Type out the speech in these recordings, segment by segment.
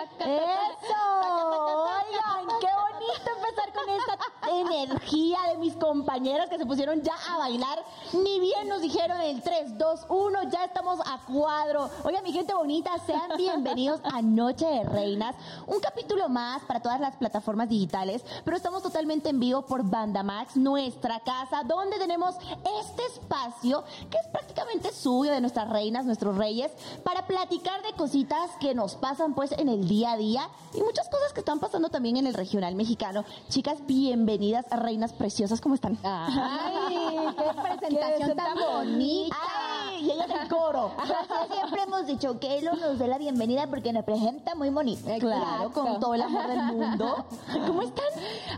¡Eso! Oigan, qué bonito empezar con esta energía de mis compañeras que se pusieron ya a bailar. Ni bien nos dijeron el 3, 2, 1, ya estamos a cuadro. Oigan, mi gente bonita, sean bienvenidos a Noche de Reinas, un capítulo más para todas las plataformas digitales, pero estamos totalmente en vivo por Banda Max, nuestra casa, donde tenemos este espacio que es prácticamente suyo de nuestras reinas, nuestros reyes, para platicar de cositas que nos pasan pues en el día a día y muchas cosas que están pasando también en el regional mexicano. Chicas, bienvenidas reinas preciosas, ¿cómo están? ¡Ay! ¡Qué presentación tan bonita! ¡Ay! Y ella del coro. Siempre hemos dicho que él nos dé la bienvenida porque nos presenta muy bonito. Claro, con todo el amor del mundo. ¿Cómo están?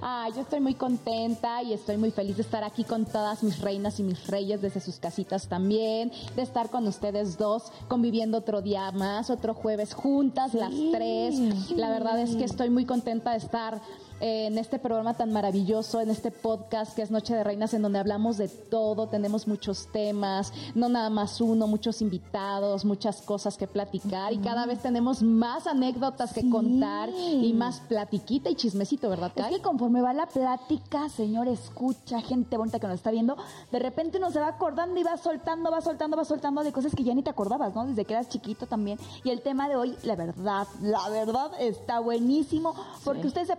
Ah, yo estoy muy contenta y estoy muy feliz de estar aquí con todas mis reinas y mis reyes desde sus casitas también, de estar con ustedes dos conviviendo otro día más, otro jueves juntas, las tres. La verdad es que estoy muy contenta de estar eh, en este programa tan maravilloso, en este podcast que es Noche de Reinas, en donde hablamos de todo, tenemos muchos temas, no nada más uno, muchos invitados, muchas cosas que platicar y cada vez tenemos más anécdotas que contar y más platiquita y chismecito, ¿verdad, Es Kai? que conforme va la plática, señor, escucha, gente bonita que nos está viendo, de repente uno se va acordando y va soltando, va soltando, va soltando de cosas que ya ni te acordabas, ¿no? Desde que eras chiquito también. Y el tema de hoy, la verdad, la verdad está buenísimo, porque usted se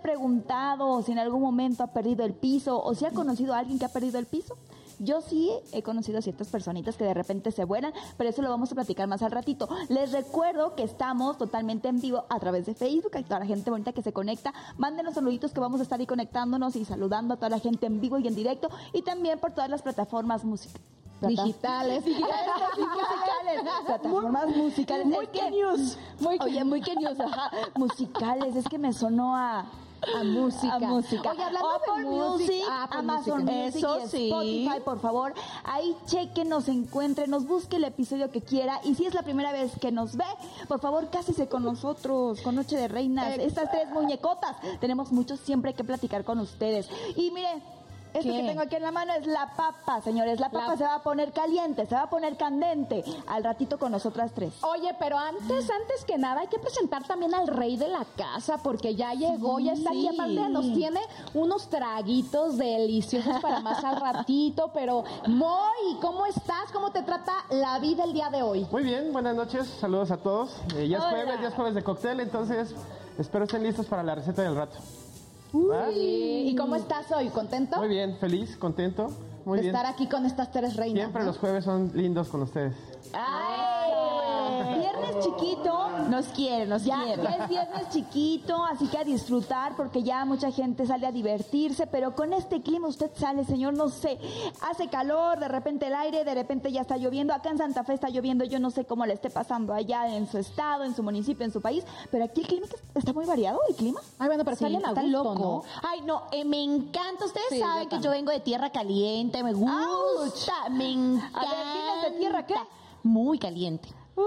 ha preguntado si en algún momento ha perdido el piso o si ha conocido a alguien que ha perdido el piso. Yo sí he conocido a ciertas personitas que de repente se vuelan, pero eso lo vamos a platicar más al ratito. Les recuerdo que estamos totalmente en vivo a través de Facebook, a toda la gente bonita que se conecta. Mándenos saluditos que vamos a estar ahí conectándonos y saludando a toda la gente en vivo y en directo y también por todas las plataformas musicales. Digitales. musicales, plataformas musicales. Muy Es que que- news. Muy Oye, muy que news, ajá. Musicales, es que me sonó a A música. a música. Oye, hablando Apple Music, Apple Amazon Music. Eso y sí. Spotify, por favor. Ahí cheque, nos encuentre, nos busque el episodio que quiera. Y si es la primera vez que nos ve, por favor, cásese con nosotros, con Noche de Reinas. Estas tres muñecotas. Tenemos mucho siempre que platicar con ustedes. Y mire. Esto ¿Qué? que tengo aquí en la mano es la papa, señores. La papa La- se va a poner caliente, se va a poner candente. Al ratito con nosotras tres. Oye, pero antes, antes que nada, hay que presentar también al rey de la casa, porque ya llegó, ya está aquí, aparte nos tiene unos traguitos deliciosos para más al ratito, pero Moy, ¿cómo estás? ¿Cómo te trata la vida el día de hoy? Muy bien, buenas noches, saludos a todos. Eh, ya es Hola. jueves, ya es jueves de cóctel, entonces espero estén listos para la receta del rato. ¿Va? ¿Y cómo estás hoy? ¿Contento? Muy bien, feliz, contento, muy de bien. estar aquí con estas tres reinas. Siempre ¿no? los jueves son lindos con ustedes. ¡Ay! Viernes chiquito. Nos quiere, nos Ya, es viernes chiquito, así que a disfrutar porque ya mucha gente sale a divertirse, pero con este clima usted sale, señor, no sé, hace calor, de repente el aire, de repente ya está lloviendo, acá en Santa Fe está lloviendo, yo no sé cómo le esté pasando allá en su estado, en su municipio, en su país, pero aquí el clima está muy variado, el clima. Ay, bueno, pero está Sí, está gusto, loco. ¿no? Ay, no, eh, me encanta. Ustedes Sí, saben yo que yo vengo de tierra caliente, me gusta, me encanta. A ver, ¿vienes de tierra qué? Muy caliente. 嗯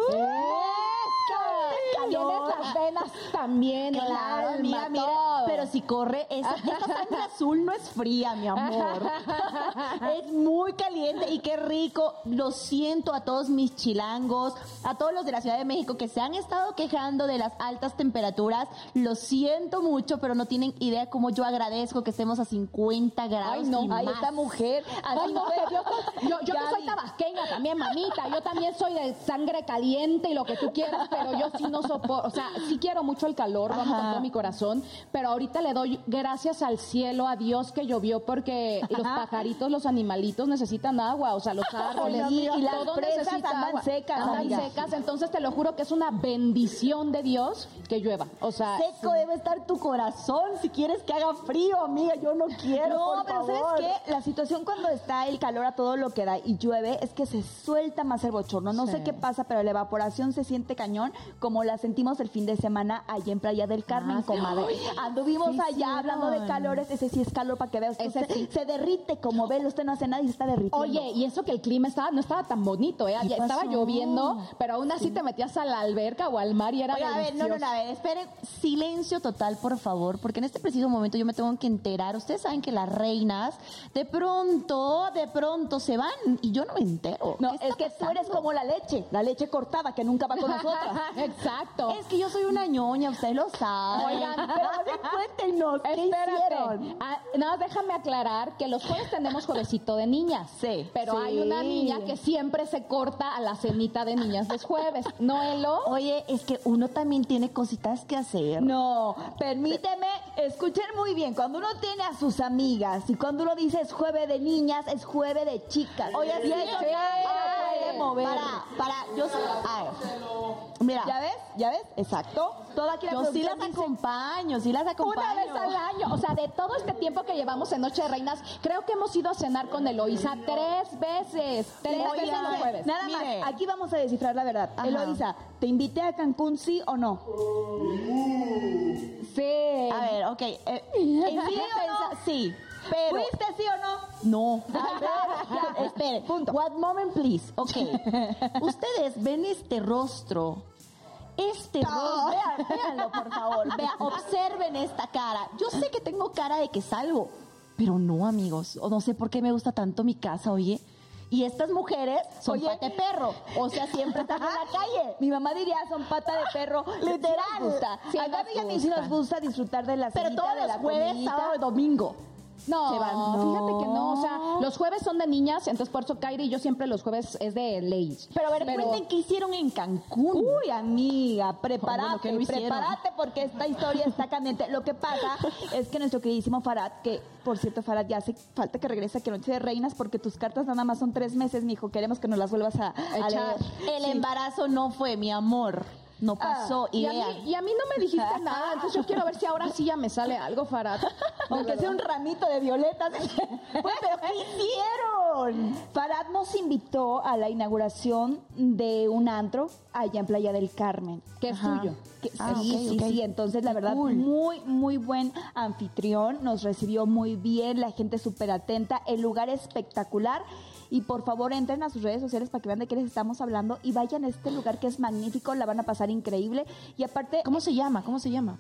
Tienes las venas también, el Claro, alma, mira, mira, todo. pero si corre, esa, esa sangre azul no es fría, mi amor. es muy caliente y qué rico. Lo siento a todos mis chilangos, a todos los de la Ciudad de México que se han estado quejando de las altas temperaturas. Lo siento mucho, pero no tienen idea cómo yo agradezco que estemos a 50 grados. Ay, no, y Ay, más. esta mujer, así Ay, no, yo, yo, yo que soy tabasqueña también, mamita. Yo también soy de sangre caliente y lo que tú quieras, pero yo sí no soporto. O sea, sí quiero mucho el calor, lo amo con Ajá. todo mi corazón, pero ahorita le doy gracias al cielo, a Dios que llovió, porque los pajaritos, los animalitos necesitan agua. O sea, los árboles, mío, y las todo presas andan agua. secas, Andan amiga. secas. Entonces te lo juro que es una bendición de Dios que llueva. O sea, Seco debe estar tu corazón si quieres que haga frío, amiga. Yo no quiero. No, por pero favor. ¿sabes qué? La situación cuando está el calor a todo lo que da y llueve es que se suelta más el bochorno. No sé qué pasa, pero la evaporación se siente cañón como la sentimos el fin de semana allá en Playa del Carmen, Ah, sí. comadre. Anduvimos sí, allá sí, hablando de calores, ese sí es calor para que. Ese Usted sí. Se derrite como ve, usted no hace nada y se está derritiendo. Oye, y eso que el clima estaba, no estaba tan bonito, ¿eh? ¿Qué Estaba lloviendo, pero aún así te metías a la alberca o al mar y era Oiga, a ver, no, no, no, a ver, esperen, silencio total, por favor, porque en este preciso momento yo me tengo que enterar. Ustedes saben que las reinas de pronto, de pronto se van y yo no me entero. No, ¿Qué es que tú eres como la leche, la leche cortada que nunca va con nosotras. Exacto. Exacto. Es que yo soy una ñoña, usted lo sabe. Oigan, pero cuéntenos, ¿qué hicieron? Espérate. Ah, nada más déjame aclarar que los jueves tenemos juevesito de niñas. Sí. Pero hay una niña que siempre se corta a la cenita de niñas los jueves. ¿No, Elo? Oye, es que uno también tiene cositas que hacer. No, permíteme, escuchen muy bien, cuando uno tiene a sus amigas y cuando uno dice es jueves de niñas, es jueves de chicas. Oye, sí, sí. Mover. Para, para, yo a ver. Mira, ¿Ya ves? ¿Ya ves? Exacto. Toda aquí la yo sí las acompaño, sí las acompaño. Una vez al año. O sea, de todo este tiempo que llevamos en Noche de Reinas, creo que hemos ido a cenar con Eloisa tres veces. Tres Oigan, veces los jueves. Nada Mire. más, aquí vamos a descifrar la verdad. Ajá. Eloisa, ¿te invité a Cancún sí o no? Sí. A ver, ok. eh, en ¿Sí o no? sí, pero... ¿Fuiste sí o no? No. A ver, ya, espere. Punto. One moment, please. Ok. Ustedes ven este rostro. Este rostro. Vean, véanlo, por favor. Vean, observen esta cara. Yo sé que tengo cara de que salgo, pero no, amigos. O no sé por qué me gusta tanto mi casa, oye. Y estas mujeres son Oye. pate perro. O sea, siempre están en la calle. Mi mamá diría, son pata de perro. Literal. Sí nos gusta. Sí a nos Gaby y a mí sí gusta. nos gusta disfrutar de la Pero todos de los jueves, sábado y domingo. No, Se van. fíjate que no, o sea, los jueves son de niñas, entonces por eso Kairi y yo siempre los jueves es de ley. Pero a ver, cuenten qué hicieron en Cancún. Uy, amiga, prepárate, Bueno, ¿qué no hicieron? prepárate porque esta historia está candente. Lo que pasa es que nuestro queridísimo Farad, que por cierto, Farad, ya hace falta que regrese a que Noche de Reinas porque tus cartas nada más son tres meses, mijo. Queremos que nos las vuelvas a, a leer. El Sí. embarazo no fue mi amor. No pasó. Y y a, vean. mí, y a mí no me dijiste nada, entonces yo quiero ver si ahora sí ya me sale algo, Farad. Aunque sea un ramito de violetas. Pues, pero ¿qué hicieron? Farad nos invitó a la inauguración de un antro allá en Playa del Carmen. Que es Ajá. tuyo. Que- Ah, sí, sí, sí. Entonces, la verdad, cool. muy, muy buen anfitrión. Nos recibió muy bien, la gente súper atenta. El lugar espectacular. Y por favor, entren a sus redes sociales para que vean de qué les estamos hablando y vayan a este lugar que es magnífico. La van a pasar increíble. Y aparte, ¿Cómo se llama? ¿Cómo se llama?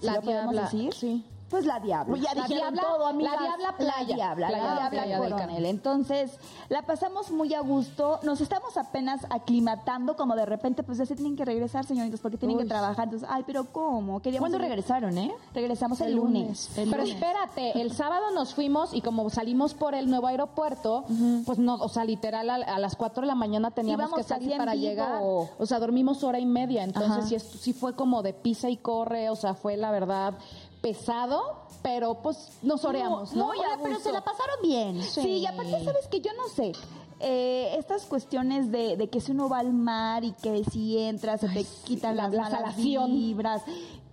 ¿sí lo podemos decir? sí. Pues la Diabla. Ya la Diabla, todo, amigas. La Diabla Playa. La Diabla, la la Diabla Playa del. Entonces, la pasamos muy a gusto. Nos estamos apenas aclimatando, como de repente, pues ya se tienen que regresar, señoritas, porque tienen Uy. que trabajar. Entonces, ay, pero ¿cómo? Queríamos ¿Cuándo regresaron, eh? Regresamos el, lunes. Pero espérate, el sábado nos fuimos y como salimos por el nuevo aeropuerto, pues no, o sea, literal a, a las 4 de la mañana teníamos Íbamos que salir para vivo. llegar. O sea, dormimos hora y media, entonces sí, sí fue como de pisa y corre, o sea, fue la verdad pesado, pero pues nos oreamos, ¿no? muy Oye, a pero se la pasaron bien. Sí. y aparte, ¿sabes que Yo no sé. eh, estas cuestiones de, de que si uno va al mar y que si entras se te quitan la- las la malas salación.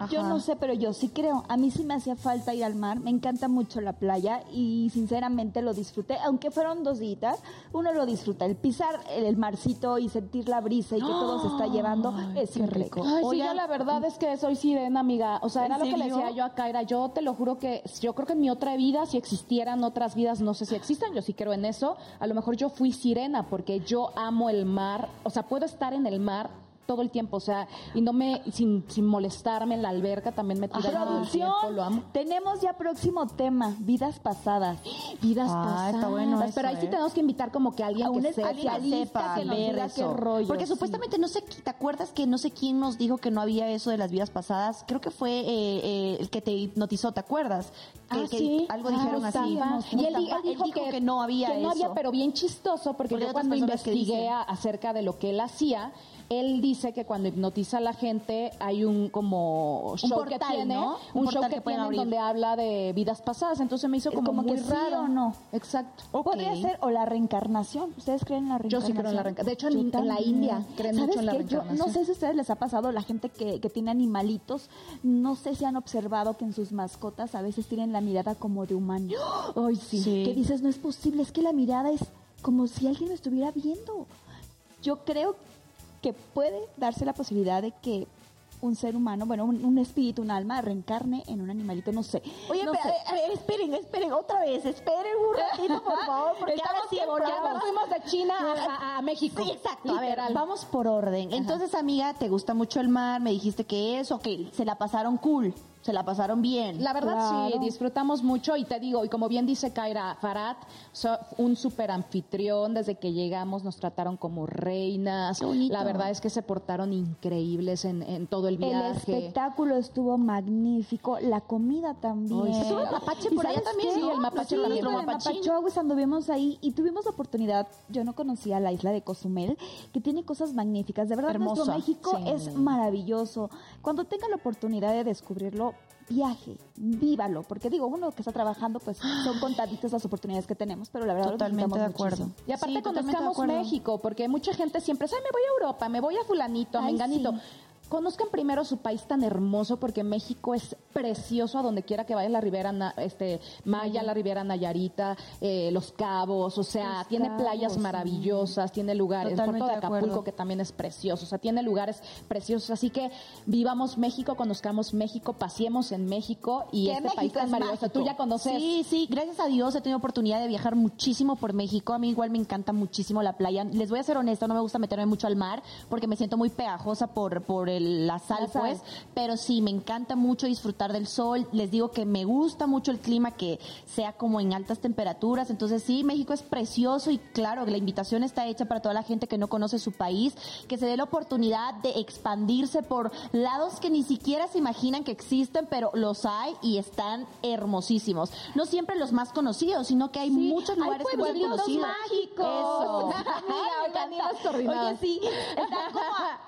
Yo no sé, pero yo sí creo. A mí sí me hacía falta ir al mar. Me encanta mucho la playa y sinceramente lo disfruté. Aunque fueron dos días, uno lo disfruta. El pisar el, marcito y sentir la brisa y que todo se está llevando es qué rico. Ay, sí, Oigan, yo la verdad es que soy sirena, amiga. O sea, ¿En era lo que le decía yo a Kaira. Yo te lo juro que yo creo que en mi otra vida, si existieran otras vidas, no sé si existan, yo sí creo en eso. A lo mejor yo fui sirena porque yo amo el mar. O sea, puedo estar en el mar todo el tiempo, o sea, y no me, sin, sin molestarme en la alberca, también me tiran todo el tiempo, lo amo. tenemos ya próximo tema, vidas pasadas. Vidas Ah, pasadas. está bueno eso, Pero ahí sí ¿eh? tenemos que invitar como que alguien A un que especialista que nos ver diga eso. qué rollo. Porque sí. supuestamente no sé, ¿te acuerdas que no sé quién nos dijo que no había eso de las vidas pasadas? Creo que fue eh, eh, el que te hipnotizó, ¿te acuerdas? Que, Ah, que sí. algo Ah, dijeron así. Y él, di- Mustafa, él dijo, que, no había que no eso. había, pero bien chistoso, porque Porque yo cuando investigué acerca de lo que él hacía, él dice que cuando hipnotiza a la gente hay un como show portal, que tiene, ¿no? un, Un show que, que tiene donde habla de vidas pasadas, entonces me hizo como, como muy que sí raro. o no. Exacto. Podría ser o la reencarnación. ¿Ustedes creen en la Yo reencarnación? sí creo en la reencarnación. De hecho, en- Yo en la. India creen ¿Sabes mucho en la qué? Yo reencarnación. no sé si a ustedes les ha pasado, la gente que, que tiene animalitos, no sé si han observado que en sus mascotas a veces tienen la mirada como de humano. Ay, sí. Sí. Que dices, no es posible, es que la mirada es como si alguien lo estuviera viendo. Yo creo que puede darse la posibilidad de que un ser humano, bueno, un, un espíritu, un alma, reencarne en un animalito, no sé. Oye, no pero, sé. a ver, a ver, esperen, esperen, otra vez, esperen un ratito, por favor, porque ahora sí volvemos. nos fuimos de China a, a- a México. Sí, exacto. A ver, vamos por orden. Entonces, amiga, ¿te gusta mucho el mar? Me dijiste que eso, que se la pasaron cool. Se la pasaron bien. La verdad sí, Claro. disfrutamos mucho y te digo, y como bien dice Kaira Farad, so- un súper anfitrión, desde que llegamos nos trataron como reinas, la verdad es que se portaron increíbles en, en todo el El viaje. espectáculo estuvo magnífico, la comida también. Ay, sí. El mapache ¿Y por allá también, qué? sí, el mapache Sí, el Mapachín. mapachowis anduvimos ahí y tuvimos la oportunidad, yo no conocía la isla de Cozumel, que tiene cosas magníficas. De verdad, nuestro México sí. es maravilloso. Cuando tenga la oportunidad de descubrirlo, viaje, vívalo, porque digo, uno que está trabajando, pues son contaditas las oportunidades que tenemos, pero la verdad lo Totalmente de disfrutamos acuerdo. muchísimo. Y aparte Sí, de conozcamos. México, porque mucha gente siempre, ay, me voy a Europa, me voy a fulanito, a menganito. sí. Conozcan primero su país tan hermoso, porque México es precioso a donde quiera que vaya la Ribera Na- este, Maya, la Ribera Nayarita, eh, Los Cabos, o sea, Los tiene Cabos, playas sí. maravillosas, tiene lugares, el puerto de Acapulco que también es precioso, o sea, tiene lugares preciosos, así que vivamos México, conozcamos México, paseemos en México y este México país tan es maravilloso. Tú ya conoces Sí, sí, gracias a Dios he tenido oportunidad de viajar muchísimo por México. A mí igual me encanta muchísimo la playa. Les voy a ser honesta, no me gusta meterme mucho al mar porque me siento muy pegajosa por, por el- la sal, La sal. pues. Pero sí, me encanta mucho disfrutar del sol. Les digo que me gusta mucho el clima que sea como en altas temperaturas. Entonces sí, México es precioso y claro, la invitación está hecha para toda la gente que no conoce su país, que se dé la oportunidad de expandirse por lados que ni siquiera se imaginan que existen, pero los hay y están hermosísimos. No siempre los más conocidos, sino que hay muchos lugares que son pueblitos conocidos. mágicos. Eso. Coordinadas. Oye, sí, están como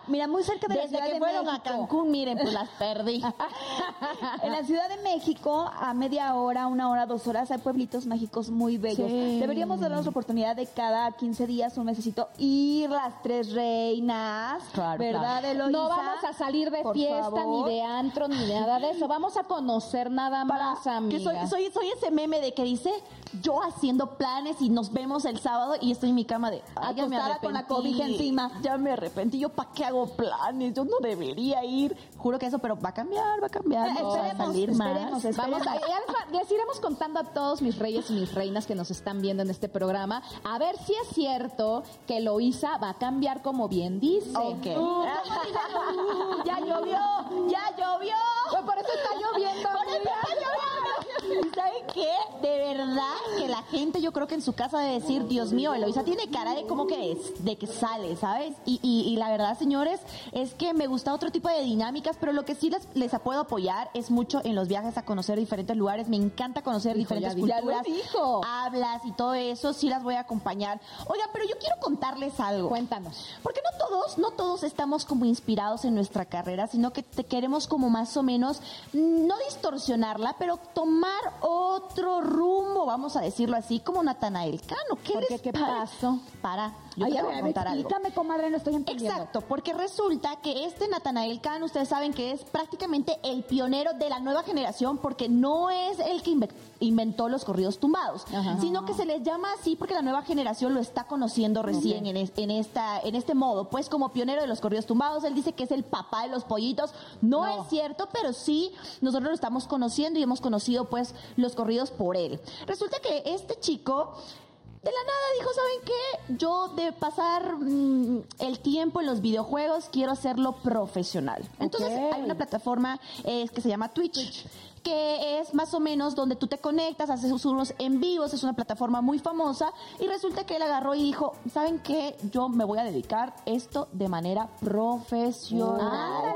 mira, muy cerca de la Desde Ciudad que de fueron México. a Cancún, miren, pues las perdí. En la Ciudad de México, a media hora, una hora, dos horas, hay pueblitos mágicos muy bellos. Sí. Deberíamos darnos la oportunidad de cada 15 días, un mesecito, ir las tres reinas. Claro, ¿Verdad, claro. Eloisa? No vamos a salir de Por fiesta, favor. ni de antro, ni nada de eso. Vamos a conocer nada más, amiga. Que soy, soy, soy ese meme de que dice yo haciendo planes y nos vemos el sábado y estoy en mi cama de ay, ya me con la cobija encima. Ya me arrepentí. Yo para qué hago planes. Yo no debería ir. Juro que eso, pero va a cambiar, va a cambiar. Vamos a salir más. esperemos. Vamos a, ya les, les iremos contando a todos mis reyes y mis reinas que nos están viendo en este programa, a ver si es cierto que Loisa va a cambiar como bien dice. Ok. Uh, ya llovió, ya llovió. Pues por eso está lloviendo. Por eso amiga. está lloviendo. ¿Y saben qué? De verdad que la gente yo creo que en su casa debe decir, Dios mío, Eloisa tiene cara de como que es, de que sale, ¿sabes? Y, y, y la verdad, señores, es que me gusta otro tipo de dinámicas, pero lo que sí les, les puedo apoyar es mucho en los viajes a conocer diferentes lugares. Me encanta conocer diferentes ya ya culturas, dijo. hablas y todo eso, sí las voy a acompañar. Oigan, pero yo quiero contarles algo. Cuéntanos. Porque no todos, no todos estamos como inspirados en nuestra carrera, sino que te queremos como más o menos, mm, no distorsionarla, pero tomar otro rumbo, vamos a decirlo así, como Natanael Cano. ¿Qué ¿Por les qué? ¿Qué pare- pasó? Para, yo Ay, te a voy a ver, algo. explícame, comadre, no estoy entendiendo. Exacto, porque resulta que este Natanael Cano, ustedes saben que es prácticamente el pionero de la nueva generación, porque no es el que inve- inventó los corridos tumbados, Ajá. sino que se les llama así porque la nueva generación lo está conociendo recién en, es- en esta, en este modo. Pues como pionero de los corridos tumbados, él dice que es el papá de los pollitos. No, No. es cierto, pero sí nosotros lo estamos conociendo y hemos conocido pues los corridos por él. Resulta que este chico de la nada dijo, ¿saben qué? Yo de pasar mm, el tiempo en los videojuegos quiero hacerlo profesional. Entonces hay una plataforma eh, que se llama Twitch, que es más o menos donde tú te conectas, haces unos en vivos, es una plataforma muy famosa y resulta que él agarró y dijo, ¿saben qué? Yo me voy a dedicar esto de manera profesional.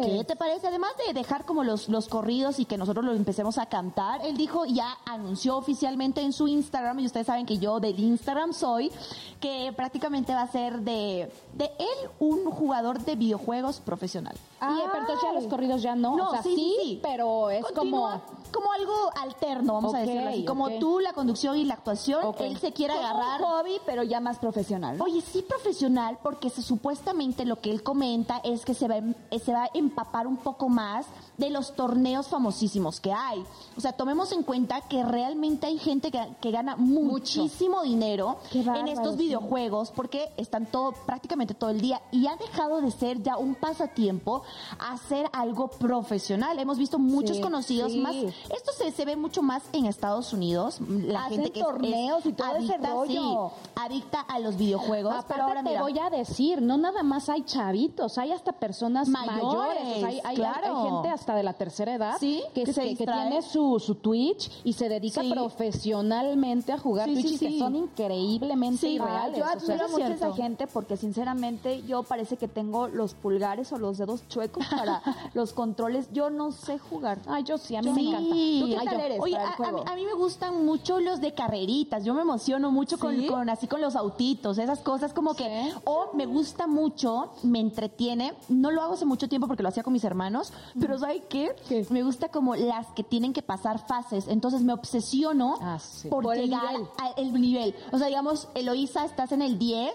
Pues. ¿Qué te parece? Además de dejar como los, los corridos y que nosotros lo empecemos a cantar, él dijo, ya anunció oficialmente en su Instagram, y ustedes saben que yo del Instagram soy, que prácticamente va a ser de, de él un jugador de videojuegos profesional. Y pero entonces ya los corridos ya no. No, o sea, sí, sí, sí, sí. pero es Continúa como... como algo alterno, vamos a decirlo así. Como tú, la conducción y la actuación, él se quiere Como agarrar. un hobby, pero ya más profesional. ¿no? Oye, sí profesional, porque se, supuestamente lo que él comenta es que se va, a em- eh, se va a empapar un poco más de los torneos famosísimos que hay. O sea, tomemos en cuenta que realmente hay gente que, que gana muchísimo dinero en estos videojuegos porque están todo, prácticamente todo el día y ha dejado de ser ya un pasatiempo a ser algo profesional. Hemos visto muchos Sí. conocidos conocidos, Sí. más esto se, se ve mucho más en Estados Unidos, la Hacen gente que es- torneos es y todo ese adicta, rollo. sí, adicta a los videojuegos, Aparte pero ahora te mira, voy a decir, no nada más hay chavitos, hay hasta personas Mayores, o hay, hay- claro. hay gente hasta de la tercera edad Sí, que, que se que tiene su, su Twitch y se dedica profesionalmente a jugar Twitch y que son increíblemente Sí. Ah, irreales. yo o sea, admiro es mucho a esa gente porque sinceramente yo parece que tengo los pulgares o los dedos chuecos para los controles. Yo no sé jugar. Ay, yo sí, a mí Sí. me encanta. ¿Tú qué Ay, tal yo- eres Oye, para el a, a juego? mí, a mí me gustan mucho los de carreritas. Yo me emociono mucho con, ¿Sí? con así con los autitos, esas cosas como que. Sí. O me gusta mucho, me entretiene. No lo hago hace mucho tiempo porque lo hacía con mis hermanos, pero ¿sabes qué? Me gusta como las que tienen que pasar fases. Entonces me obsesiono Ah, por, llegar nivel. al nivel. O sea, digamos, Eloísa, estás en el 10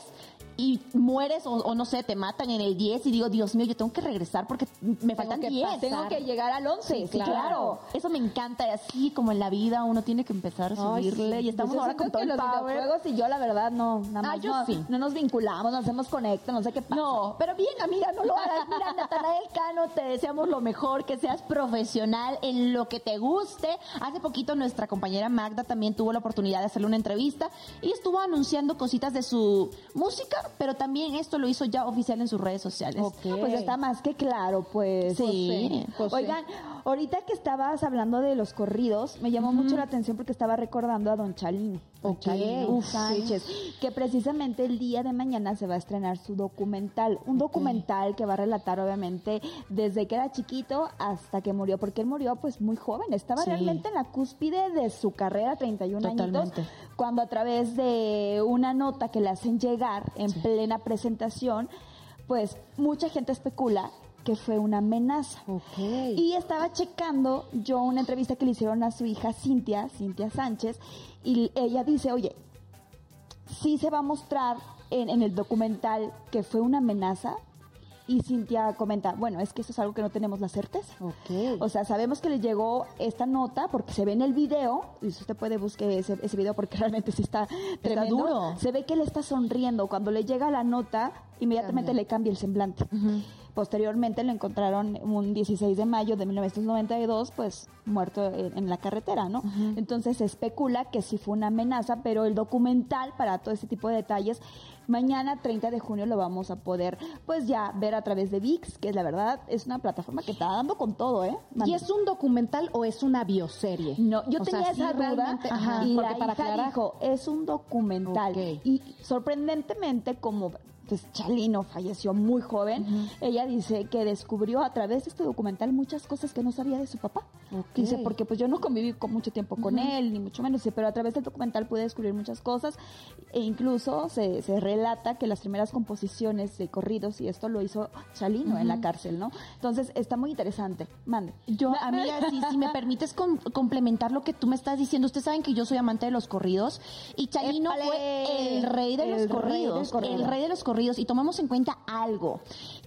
y mueres o, o no sé, te matan en el 10 y digo, Dios mío, yo tengo que regresar porque me faltan que 10. pasar. Tengo que llegar al 11. Sí, Sí, claro. claro. Eso me encanta. Y así como en la vida uno tiene que empezar a Ay, subirle. sí. Y estamos Pues ahora con todo el los power. videojuegos y yo la verdad no, nada Ah, más yo no, sí. no nos vinculamos, nos hacemos conecta, no sé qué pasa. No, pero bien, amiga, no lo hagas. Mira, Natanael Cano, te deseamos lo mejor, que seas profesional en lo que te guste. Hace poquito nuestra compañera Magda también tuvo la oportunidad de hacerle una entrevista y estuvo anunciando cositas de su música, pero también esto lo hizo ya oficial en sus redes sociales. Ok. Pues está más que claro, pues. Sí. Oigan, ahorita que estabas hablando de los corridos, me llamó mucho la atención porque estaba recordando a Don Chalino. Don Ok, Chalino uf, Sánchez, que precisamente el día de mañana se va a estrenar su documental. Un documental que va a relatar, obviamente, desde que era chiquito hasta que murió, porque él murió pues muy joven. Estaba Sí. realmente en la cúspide de su carrera, 31 añitos, Totalmente. cuando a través de una nota que le hacen llegar en plena presentación, pues mucha gente especula que fue una amenaza. Ok. Y estaba checando yo una entrevista que le hicieron a su hija Cintia, Cintia Sánchez, y ella dice, oye, sí se va a mostrar en, en el documental que fue una amenaza. Y Cintia comenta, bueno, es que eso es algo que no tenemos la certeza. Ok. O sea, sabemos que le llegó esta nota porque se ve en el video, y si usted puede buscar ese, ese video porque realmente sí está tremendo. duro. Se ve que él está sonriendo. Cuando le llega la nota, inmediatamente le cambia el semblante. Posteriormente lo encontraron un 16 de mayo de 1992, pues muerto en, en la carretera, ¿no? Entonces se especula que sí fue una amenaza, pero el documental para todo este tipo de detalles, mañana 30 de junio lo vamos a poder, pues ya ver a través de VIX, que es la verdad, es una plataforma que está dando con todo, ¿eh? ¿Y es un documental o es una bioserie? No, yo O tenía sea, sí, esa duda ajá, y la para hija aclarar- dijo, es un documental. Y sorprendentemente, como pues, Chalino falleció muy joven, ella dice que descubrió a través de este documental muchas cosas que no sabía de su papá. Dice, porque pues yo no conviví con mucho tiempo con él, ni mucho menos, pero a través del documental pude descubrir muchas cosas e incluso se, se relata que las primeras composiciones de corridos y esto lo hizo Chalino en la cárcel, ¿no? Entonces está muy interesante. Mande. Yo, amiga, si, si me permites com- complementar lo que tú me estás diciendo, ustedes saben que yo soy amante de los corridos y Chalino ¡Épale! fue el rey de El los rey corridos, corrido. el rey de los corridos y tomemos en cuenta algo,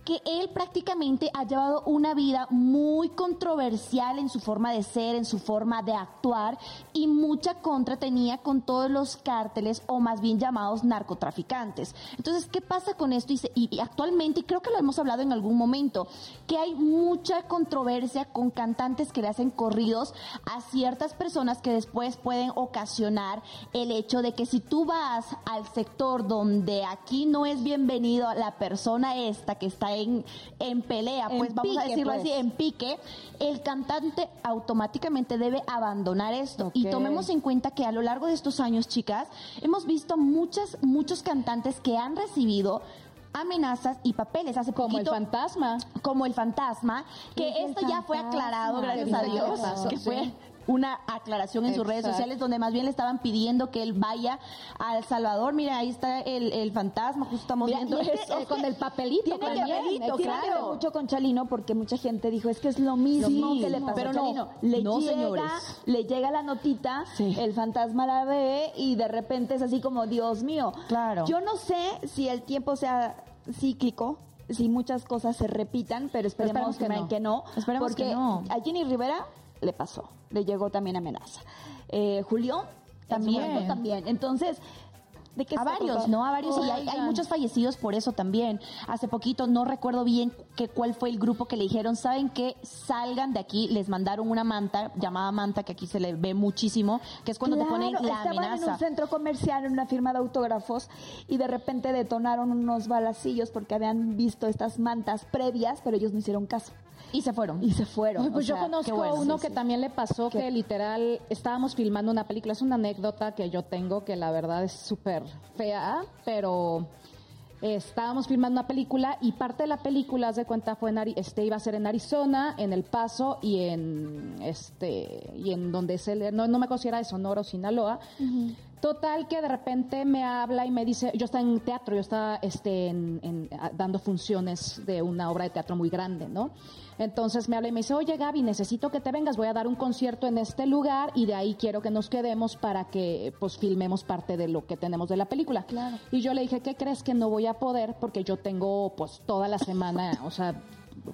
que él prácticamente ha llevado una vida muy controversial en su forma de ser, en su forma de actuar y mucha contra tenía con todos los cárteles o más bien llamados narcotraficantes. Entonces, ¿qué pasa con esto? Y, se- y- actualmente, y creo que lo hemos hablado en algún momento, que hay mucha controversia con cantantes que le hacen corridos a ciertas personas que después pueden ocasionar el hecho de que si tú vas al sector donde aquí no es bienvenido la persona esta que está en, en pelea, En pues vamos a decirlo pues. así, en pique, el cantante automáticamente debe abandonar esto. Y tomemos en cuenta que a lo largo de estos años, chicas, hemos visto muchas, muchos cantantes que han recibido amenazas y papeles. Hace Como el fantasma. como el fantasma, ¿Qué es que esto ya fue aclarado, gracias ¿Qué a Dios, que fue una aclaración en sus redes sociales donde más bien le estaban pidiendo que él vaya a El Salvador. Mira, ahí está el, el fantasma, justo estamos Mira, viendo que- con el papelito Tiene que, también, papelito, tiene que claro. ver mucho con Chalino porque mucha gente dijo es que es lo mismo Sí, que le pasó pero a no, le no, llega, señores. le llega la notita, Sí. el fantasma la ve y de repente es así como Dios mío. Claro. Yo no sé si el tiempo sea cíclico. Si muchas cosas se repitan, pero esperemos, Esperemos que que, no. que no. Esperemos porque que no. a Jenny Rivera le pasó, le llegó también amenaza. Eh, Julián También. en momento también. Entonces, ¿De qué a varios? ¿no? A varios. Y hay, hay muchos fallecidos por eso también. Hace poquito, no recuerdo bien que, cuál fue el grupo que le dijeron, ¿saben qué? Salgan de aquí. Les mandaron una manta, llamada manta, que aquí se le ve muchísimo, que es cuando te Claro, ponen la estaban en amenaza. un centro comercial, en una firma de autógrafos, y de repente detonaron unos balacillos porque habían visto estas mantas previas, pero ellos no hicieron caso. Y se fueron. Y se fueron. Ay, pues o yo sea, conozco bueno, uno sí, que sí. también le pasó ¿Qué? que literal estábamos filmando una película. Es una anécdota que yo tengo que la verdad es súper fea, pero eh, estábamos filmando una película y parte de la película, haz de cuenta, fue en Ari- este iba a ser en Arizona, en El Paso y en este y en donde es el, no, no me considera de Sonora o Sinaloa. Total que de repente me habla y me dice, yo estaba en teatro, yo estaba este, en- dando funciones de una obra de teatro muy grande, ¿no? Entonces me habla y me dice, oye Gaby, necesito que te vengas, voy a dar un concierto en este lugar y de ahí quiero que nos quedemos para que pues filmemos parte de lo que tenemos de la película. Claro. Y yo le dije, ¿qué crees que no voy a poder? Porque yo tengo pues toda la semana, o sea,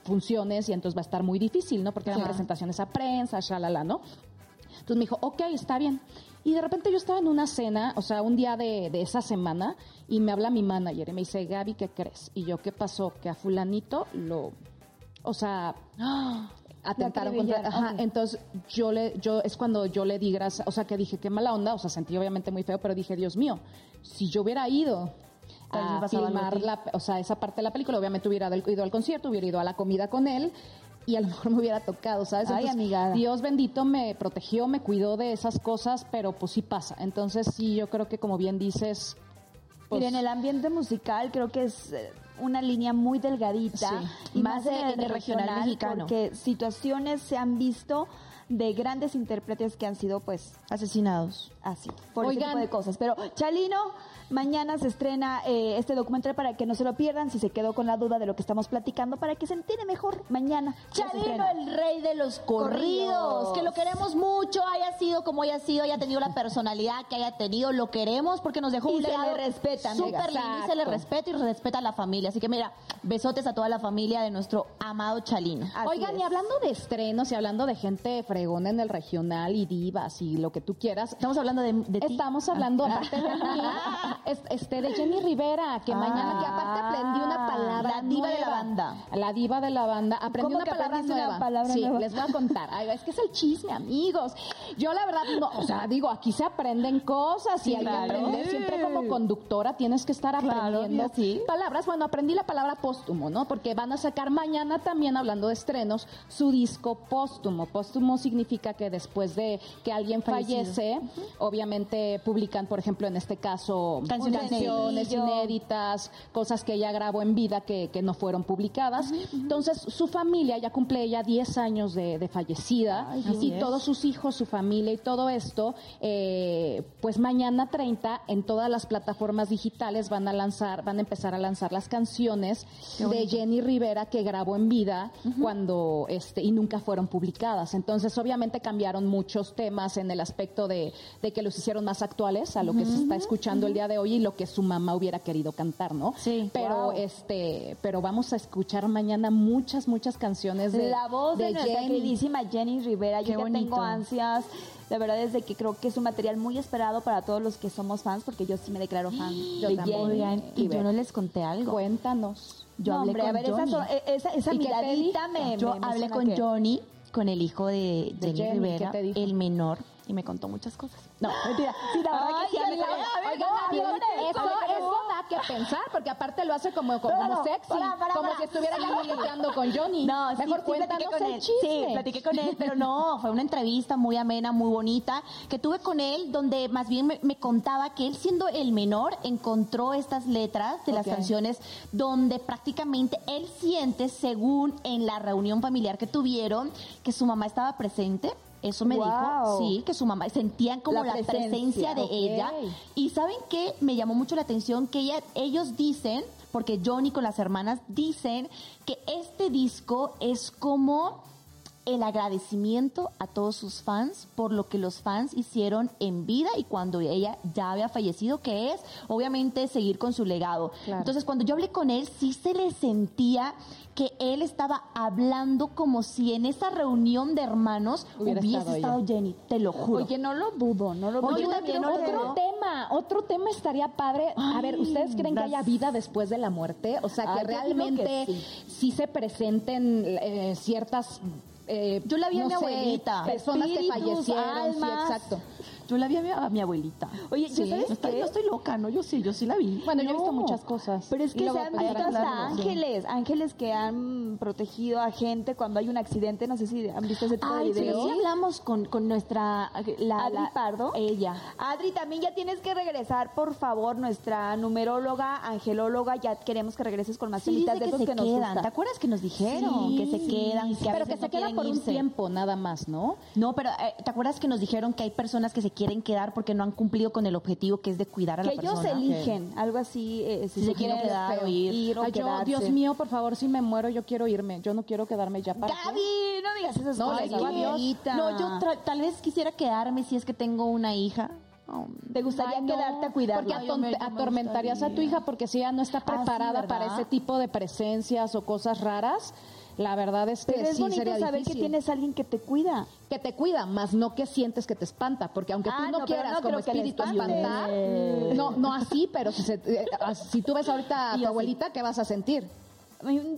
funciones y entonces va a estar muy difícil, ¿no? Porque eran presentaciones a prensa, shalala, ¿no? Entonces me dijo, ok, está bien. Y de repente yo estaba en una cena, o sea, un día de, de esa semana, y me habla mi manager y me dice, Gaby, ¿qué crees? Y yo, ¿qué pasó? Que a fulanito lo, o sea, atentaron contra... Ajá, entonces yo le, yo, es cuando yo le di gracias, o sea, que dije, qué mala onda, o sea, sentí obviamente muy feo, pero dije, Dios mío, si yo hubiera ido a filmar la, o sea, esa parte de la película, obviamente hubiera ido al concierto, hubiera ido a la comida con él y a lo mejor me hubiera tocado, ¿sabes? Ay, amiga. Dios bendito me protegió, me cuidó de esas cosas, pero pues sí pasa. Entonces sí, yo creo que como bien dices, pues, Miren, el ambiente musical creo que es eh, una línea muy delgadita. Sí. Y Más en en el, regional regional, mexicano. Porque situaciones se han visto de grandes intérpretes que han sido, pues, Asesinados. así, por ese Oigan. tipo de cosas. Pero, Chalino, mañana se estrena eh, este documental para que no se lo pierdan, si se quedó con la duda de lo que estamos platicando, para que se entere mejor mañana. Chalino, el rey de los corridos, Corridos. que lo queremos mucho, haya sido como haya sido, haya tenido la personalidad que haya tenido, lo queremos porque nos dejó Y un se le legado respeta, súper lindo y se le respeta y respeta a la familia. Así que mira, besotes a toda la familia de nuestro amado Chalino. Así Oigan, es. y hablando de estrenos y hablando de gente fregona en el regional y divas y lo que tú quieras, Estamos hablando de, de ti. Estamos hablando, Ah. aparte de este, de Jenny Rivera, que mañana, que aparte aprendí una palabra La diva de la nueva. banda. La diva de la banda. Aprendí ¿Cómo una palabra aprendiste una nueva. palabra sí, nueva? les voy a contar. Ay, es que es el chisme, amigos. Yo la verdad, no, o sea, digo, aquí se aprenden cosas y hay claro. que aprender. Siempre como conductora tienes que estar aprendiendo palabras. Bueno, aprendí la palabra póstumo, ¿no? Porque van a sacar mañana también, hablando de estrenos, su disco póstumo. Póstumo significa que después de que alguien fallece, obviamente publican, por ejemplo, en este caso, Canciones canciones inéditas. cosas que ella grabó en vida que, que no fueron publicadas. Entonces, su familia ya cumple ella 10 años de, de fallecida Ay, y es. todos sus hijos, su familia y todo esto, eh, pues mañana 30 en todas las plataformas digitales van a lanzar, van a empezar a lanzar las canciones de Jenny Rivera que grabó en vida cuando este y nunca fueron publicadas. Entonces, obviamente cambiaron muchos temas en el aspecto de, de que los hicieron más actuales a lo que se está escuchando el día de hoy y lo que su mamá hubiera querido cantar, ¿no? Sí. Pero Wow. este, pero vamos a escuchar mañana muchas, muchas canciones de la voz de, nuestra Jenny. queridísima Jenny Rivera. Yo ya bonito. tengo ansias. La verdad es de que creo que es un material muy esperado para todos los que somos fans, porque yo sí me declaro fan Yo de también. Jenny y yo no les conté algo. Cuéntanos. Yo No, hablé hombre, con a ver, esa, Johnny. e- esa, esa Yo me- hablé con que- Johnny, con el hijo de De Jenny Jenny, Rivera, el menor, y me contó muchas cosas. No, mentira. Sí, la verdad Ay, que sí. a Oigan, eso, que pensar, porque aparte lo hace como, como No, no, sexy, para, para, como para. si estuviera ya coqueteando con Johnny. No, Mejor sí, platiqué con él. chisme. Sí, platiqué con él, pero no, fue una entrevista muy amena, muy bonita, que tuve con él, donde más bien me, me contaba que él siendo el menor encontró estas letras de las Ok. canciones donde prácticamente él siente, según en la reunión familiar que tuvieron, que su mamá estaba presente. Eso me Wow. dijo, sí, que su mamá, sentían como La la, presencia, de ella. Y ¿saben qué? Me llamó mucho la atención que ella, ellos dicen, porque Johnny con las hermanas dicen que este disco es como el agradecimiento a todos sus fans por lo que los fans hicieron en vida y cuando ella ya había fallecido, que es obviamente seguir con su legado. Claro. Entonces, cuando yo hablé con él, sí se le sentía que él estaba hablando como si en esa reunión de hermanos Hubiera hubiese estado. Jenny, te lo juro. Oye, no lo dudo, no lo dudo. Oye, Yo también otro, no tema, otro tema estaría padre. a ver, ¿ustedes creen que haya vida después de la muerte? O sea, que Ah, realmente que sí. se presenten eh, ciertas... eh, Yo la vi a no mi sé, abuelita. Personas que fallecieron, almas. sí, exacto. Yo la vi a mi, a mi abuelita. Oye, ¿yo Sí, sabes No estoy, qué? no estoy loca, ¿no? Yo sí, yo sí la vi. Bueno, yo he visto muchas cosas. Pero es que se han visto hasta ángeles, ángeles que han protegido a gente cuando hay un accidente. No sé si han visto ese tipo Ay, de videos. sí hablamos con, con nuestra... La, Adri la- Pardo. Ella. Adri, también ya tienes que regresar, por favor, nuestra numeróloga, angelóloga. Ya queremos que regreses con más Sí, de esos se que nos quedan. ¿Te acuerdas que nos dijeron que se quedan? Que Pero que se no queda quieren por un tiempo nada más, ¿no? No, pero eh, ¿te acuerdas que nos dijeron que hay personas que se quieren quedar porque no han cumplido con el objetivo que es de cuidar a la Que ellos persona? eligen, algo así, eh, si, Si se quieren quedar o ir. o Ay, yo. Dios mío, por favor, si me muero, yo quiero irme. Yo no quiero quedarme ya para. qué? Gaby, no digas esas No, cosas. Gaby. adiós. No, yo tal vez quisiera quedarme si es que tengo una hija. ¿Te gustaría Ay, no, quedarte a cuidarla? Porque me- atormentarías a tu hija porque si ella no está sí, preparada para ese tipo de presencias o cosas raras. La verdad es que Pero es sí bonito sería saber difícil. que tienes a alguien que te cuida. que te cuida, más no que sientes que te espanta, porque aunque tú Ah, no, quieras no como espíritu espantar, no, no así, pero si, se- eh, si tú ves ahorita a tu abuelita, ¿qué vas a sentir?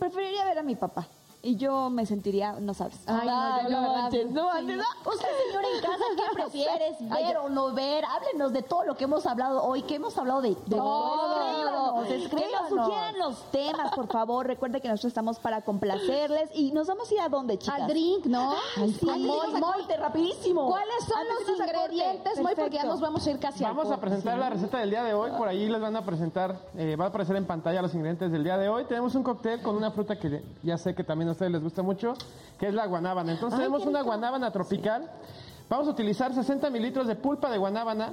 Preferiría ver a mi papá. Y yo me sentiría, no sabes. Ay, no, yo la verdad, manches, no manches, no. Usted, señora en casa, ¿qué prefieres? ¿Ver o no ver? Háblenos de todo lo que hemos hablado hoy, que hemos hablado de, de Todo. Escríbanos, Que nos sugieran los temas, por favor. Recuerde que nosotros estamos para complacerles. Y nos vamos a ir a dónde, chicas. Al drink, ¿no? Ay, sí, Muy, muy- rapidísimo. ¿Cuáles son Antes los ingredientes, Moy? Porque ya nos vamos a ir casi Vamos a presentar la receta del día de hoy. Por ahí les van a presentar, eh, va a aparecer en pantalla los ingredientes del día de hoy. Tenemos un cóctel con una fruta que ya sé que también a ustedes les gusta mucho, que es la guanábana. Entonces tenemos una guanábana tropical. Vamos a utilizar 60 mililitros de pulpa de guanábana,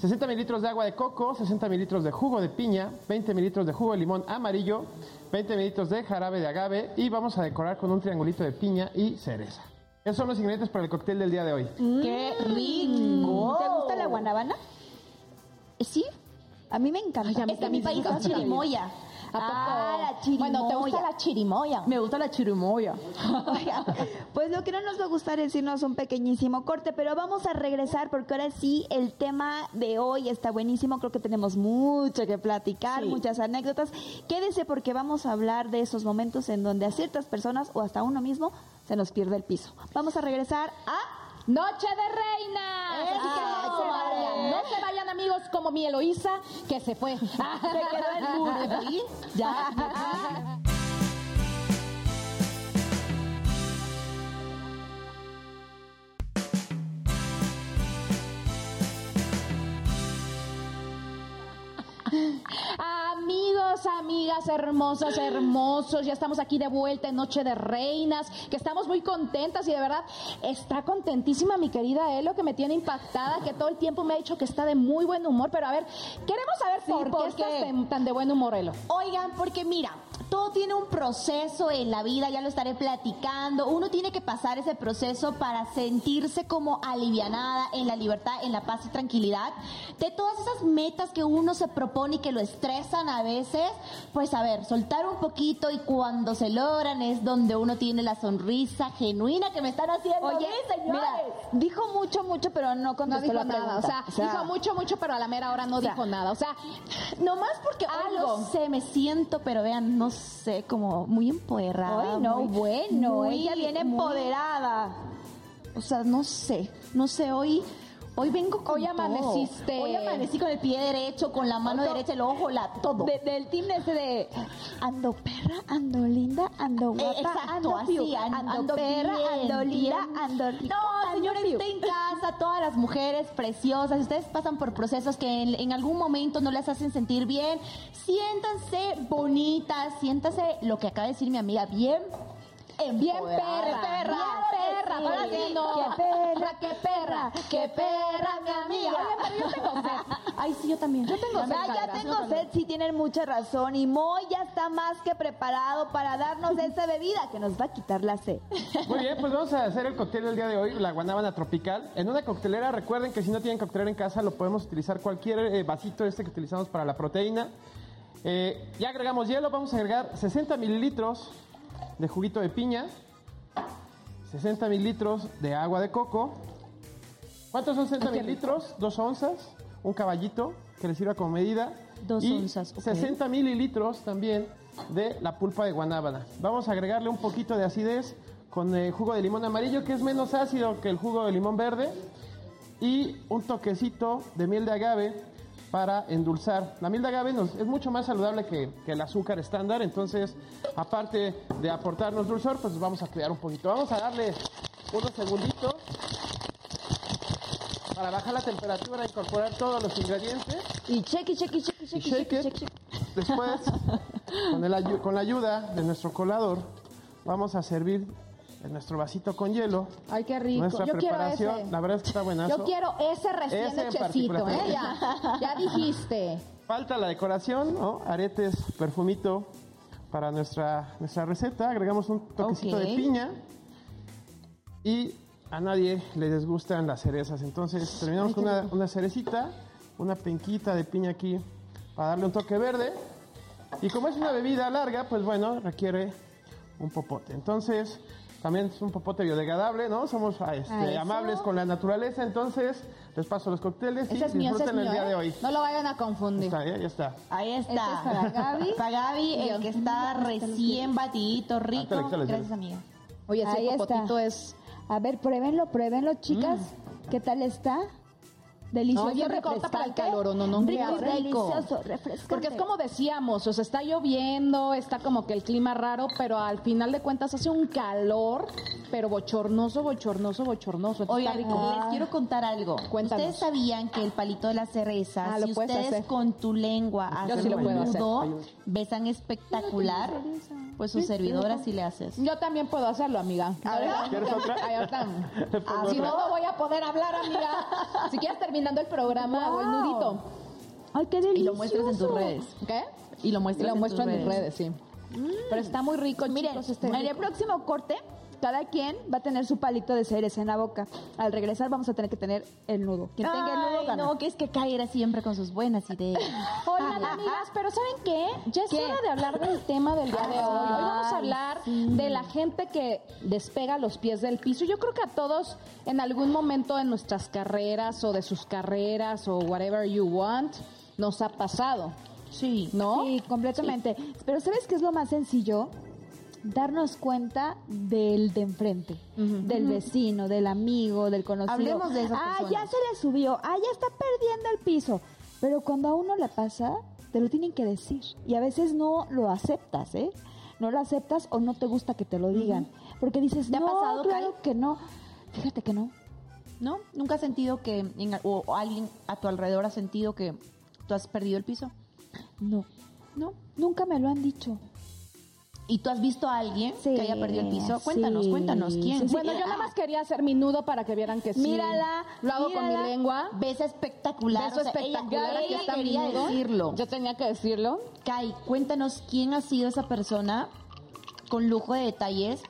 60 mililitros de agua de coco, 60 mililitros de jugo de piña, 20 mililitros de jugo de limón amarillo, 20 mililitros de jarabe de agave y vamos a decorar con un triangulito de piña y cereza. Esos son los ingredientes para el cóctel del día de hoy. ¡Qué rico! ¿Te gusta la guanábana? Sí, A mí me encanta. Ay, a mí es que mi país es chirimoya. ¿A poco? Ah, la chirimoya. Bueno, ¿te gusta la chirimoya? Me gusta la chirimoya. Pues lo que no nos va a gustar es irnos un pequeñísimo corte, pero vamos a regresar porque ahora sí el tema de hoy está buenísimo. Creo que tenemos mucho que platicar, Sí. muchas anécdotas. Quédese porque vamos a hablar de esos momentos en donde a ciertas personas o hasta uno mismo se nos pierde el piso. Vamos a regresar a Noche de Reinas. Así que Ay, no se comadre. Amigos como mi Eloísa, que se fue. Se quedó en mood. Ya. Amigos, amigas, hermosas, hermosos, ya estamos aquí de vuelta en Noche de Reinas, que estamos muy contentas y de verdad está contentísima mi querida Elo, que me tiene impactada, que todo el tiempo me ha dicho que está de muy buen humor, pero a ver, queremos saber por, ¿por qué estás qué? tan- tan de buen humor, Elo. Oigan, porque mira, todo tiene un proceso en la vida, ya lo estaré platicando. Uno tiene que pasar ese proceso para sentirse como alivianada en la libertad, en la paz y tranquilidad. De todas esas metas que uno se propone y que lo estresan a veces, pues a ver, soltar un poquito y cuando se logran es donde uno tiene la sonrisa genuina que me están haciendo Oye, señores. mira, dijo mucho, mucho, pero no No contestó dijo la nada, o sea, dijo mucho, mucho, pero a la mera hora no sea, dijo nada, o sea, Nomás porque Algo. no sé, me siento, pero vean, no sé, como muy empoderada. Ay, no, muy- bueno, muy- ella viene muy- empoderada. O sea, no sé, no sé, hoy, hoy vengo con Hoy todo. amaneciste. Hoy amanecí con el pie derecho, con la mano Todo. derecha, el ojo, la, todo. De- del team ese de ando perra, ando linda, ando guapa, Eh, exacto, ando así, piu, ando, ando perra, bien, ando linda, bien. ando No, señores, esté en casa, todas las mujeres preciosas, ustedes pasan por procesos que en, en algún momento no les hacen sentir bien, siéntanse bonitas, siéntanse, lo que acaba de decir mi amiga, bien bien perra, perra, bien perra, sí no. Qué perra, qué perra, qué perra, mi amiga. Oye, pero yo tengo sed. Ay, sí, yo también. Yo tengo sed, ya tengo sed, sí tienen mucha razón. Y Moy ya está más que preparado para darnos esa bebida que nos va a quitar la sed. Muy bien, pues vamos a hacer el cóctel del día de hoy, la guanábana tropical. En una coctelera, recuerden que si no tienen coctelera en casa, lo podemos utilizar cualquier eh, vasito este que utilizamos para la proteína. Eh, ya agregamos hielo, vamos a agregar 60 mililitros de juguito de piña, 60 mililitros de agua de coco. ¿Cuántos son 60 mililitros? Dos onzas, un caballito que les sirva como medida. Dos y onzas, ok. 60 mililitros también de la pulpa de guanábana. Vamos a agregarle un poquito de acidez con el jugo de limón amarillo, que es menos ácido que el jugo de limón verde, y un toquecito de miel de agave para endulzar. La miel de agave nos- es mucho más saludable que, que el azúcar estándar, entonces, aparte de aportarnos dulzor, pues vamos a cuidar un poquito. Vamos a darle unos segunditos para bajar la temperatura, incorporar todos los ingredientes Y cheque, cheque, cheque, cheque, cheque, cheque. Después, con, el ayu- con la ayuda de nuestro colador, vamos a servir en nuestro vasito con hielo. Ay, qué rico. Nuestra Yo quiero preparación, ese. la verdad es que está buenazo. Yo quiero ese recién Ese hechecito. ¿eh? Ya, ya dijiste. Falta la decoración, ¿no? Aretes, perfumito para nuestra, nuestra receta. Agregamos un toquecito de piña y a nadie le desgustan las cerezas. Entonces terminamos con una, una cerecita, una penquita de piña aquí para darle un toque verde. Y como es una bebida larga, pues bueno, requiere un popote. Entonces, también es un popote biodegradable, ¿no? Somos ah, este, Ah, amables con la naturaleza. Entonces, les paso los cócteles y es mío, ese es disfruten el mío, día ¿eh? de hoy. No lo vayan a confundir. Está, ya, ya está. Ahí está. Este es para Gaby. Para Gaby, el que está recién batidito, rico. Ándale, quítale, Gracias, amiga. Oye, ese Ahí está. popotito es... A ver, pruébenlo, pruébenlo, chicas. ¿Qué tal está? Delicioso, No, ahorita para el calor, ¿o no? No, rico, rico. delicioso, refrescante. Porque es como decíamos, o sea, está lloviendo, está como que el clima raro, pero al final de cuentas hace un calor, pero bochornoso, bochornoso, bochornoso. Oigan, está rico. les quiero contar algo. Cuéntanos. Ustedes sabían que el palito de la cereza, Ah, si ustedes hacer. con tu lengua hacen sí un nudo, besan espectacular, pues su servidora sí le haces. Yo también puedo hacerlo, amiga. A ver, ¿Quieres otra? Ay, ahorita. Te pongo Ah, no, no voy a poder hablar, amiga. Si quieres terminando el programa, hago el Wow. nudito. Ay, qué Y delicioso. lo muestras en tus redes. ¿Qué? Y lo Y muestras lo en muestro en mis redes. redes, sí. Pero está muy rico, Miren, chicos. Este en el próximo corte, cada quien va a tener su palito de cereza en la boca. Al regresar vamos a tener que tener el nudo. Quien tenga el nudo gana. no, que es que Kaira siempre con sus buenas ideas. Oigan, amigas, pero ¿saben qué? Ya es ¿Qué? hora de hablar del tema del día de hoy. Hoy vamos a hablar de la gente que despega los pies del piso. Yo creo que a todos en algún momento en nuestras carreras o de sus carreras o whatever you want nos ha pasado, Sí. ¿no? Sí, completamente. Pero ¿sabes qué es lo más sencillo? Darnos cuenta del de enfrente, del vecino, del amigo, del conocido. Hablemos de esas Ah, ya se le subió, ah, ya está perdiendo el piso. Pero cuando a uno le pasa, te lo tienen que decir. Y a veces no lo aceptas, ¿eh? No lo aceptas o no te gusta que te lo digan. Porque dices, ¿Te ha no, pasado, claro que no. Fíjate que no. ¿No? ¿Nunca has sentido que, en- o, o alguien a tu alrededor ha sentido que tú has perdido el piso? No. No, nunca me lo han dicho. ¿Y tú has visto a alguien Sí, que haya perdido el piso? Cuéntanos, sí, cuéntanos, ¿quién? sí. Bueno, yo nada más quería hacer mi nudo para que vieran que sí. Mírala, Lo hago con mi lengua. Besa espectacular. Beso o sea, ella- espectacular. aquí ella está mi quería nudo. decirlo. Yo tenía que decirlo. Kai, cuéntanos quién ha sido esa persona con lujo de detalles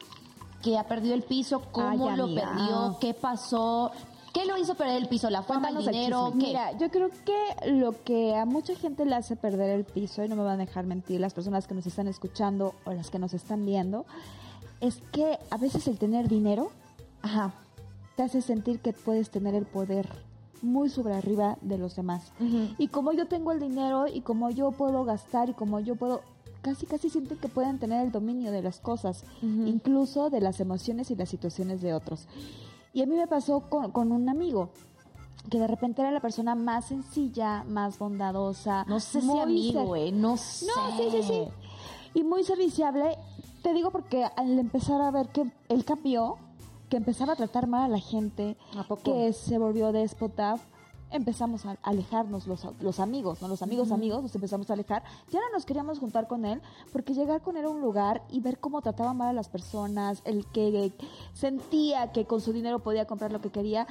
que ha perdido el piso, cómo Ay, lo perdió, qué pasó, qué lo hizo perder el piso, la fama, el Cuéntanos el dinero. Mira, yo creo que lo que a mucha gente le hace perder el piso, y no me van a dejar mentir las personas que nos están escuchando o las que nos están viendo, es que a veces el tener dinero Ajá. te hace sentir que puedes tener el poder muy sobre arriba de los demás. Y como yo tengo el dinero y como yo puedo gastar y como yo puedo, casi casi sienten que pueden tener el dominio de las cosas, incluso de las emociones y las situaciones de otros. Y a mí me pasó con, con un amigo que de repente era la persona más sencilla, más bondadosa. No sé si amigo, cer- eh, no sé. no, sí, sí, sí. Y muy serviciable. Te digo porque al empezar a ver que él cambió, que empezaba a tratar mal a la gente, ¿A poco? que se volvió déspota, empezamos a alejarnos los, los amigos, ¿no? Los amigos amigos, nos empezamos a alejar. Ya no nos queríamos juntar con él, porque llegar con él a un lugar y ver cómo trataba mal a las personas, el que sentía que con su dinero podía comprar lo que quería,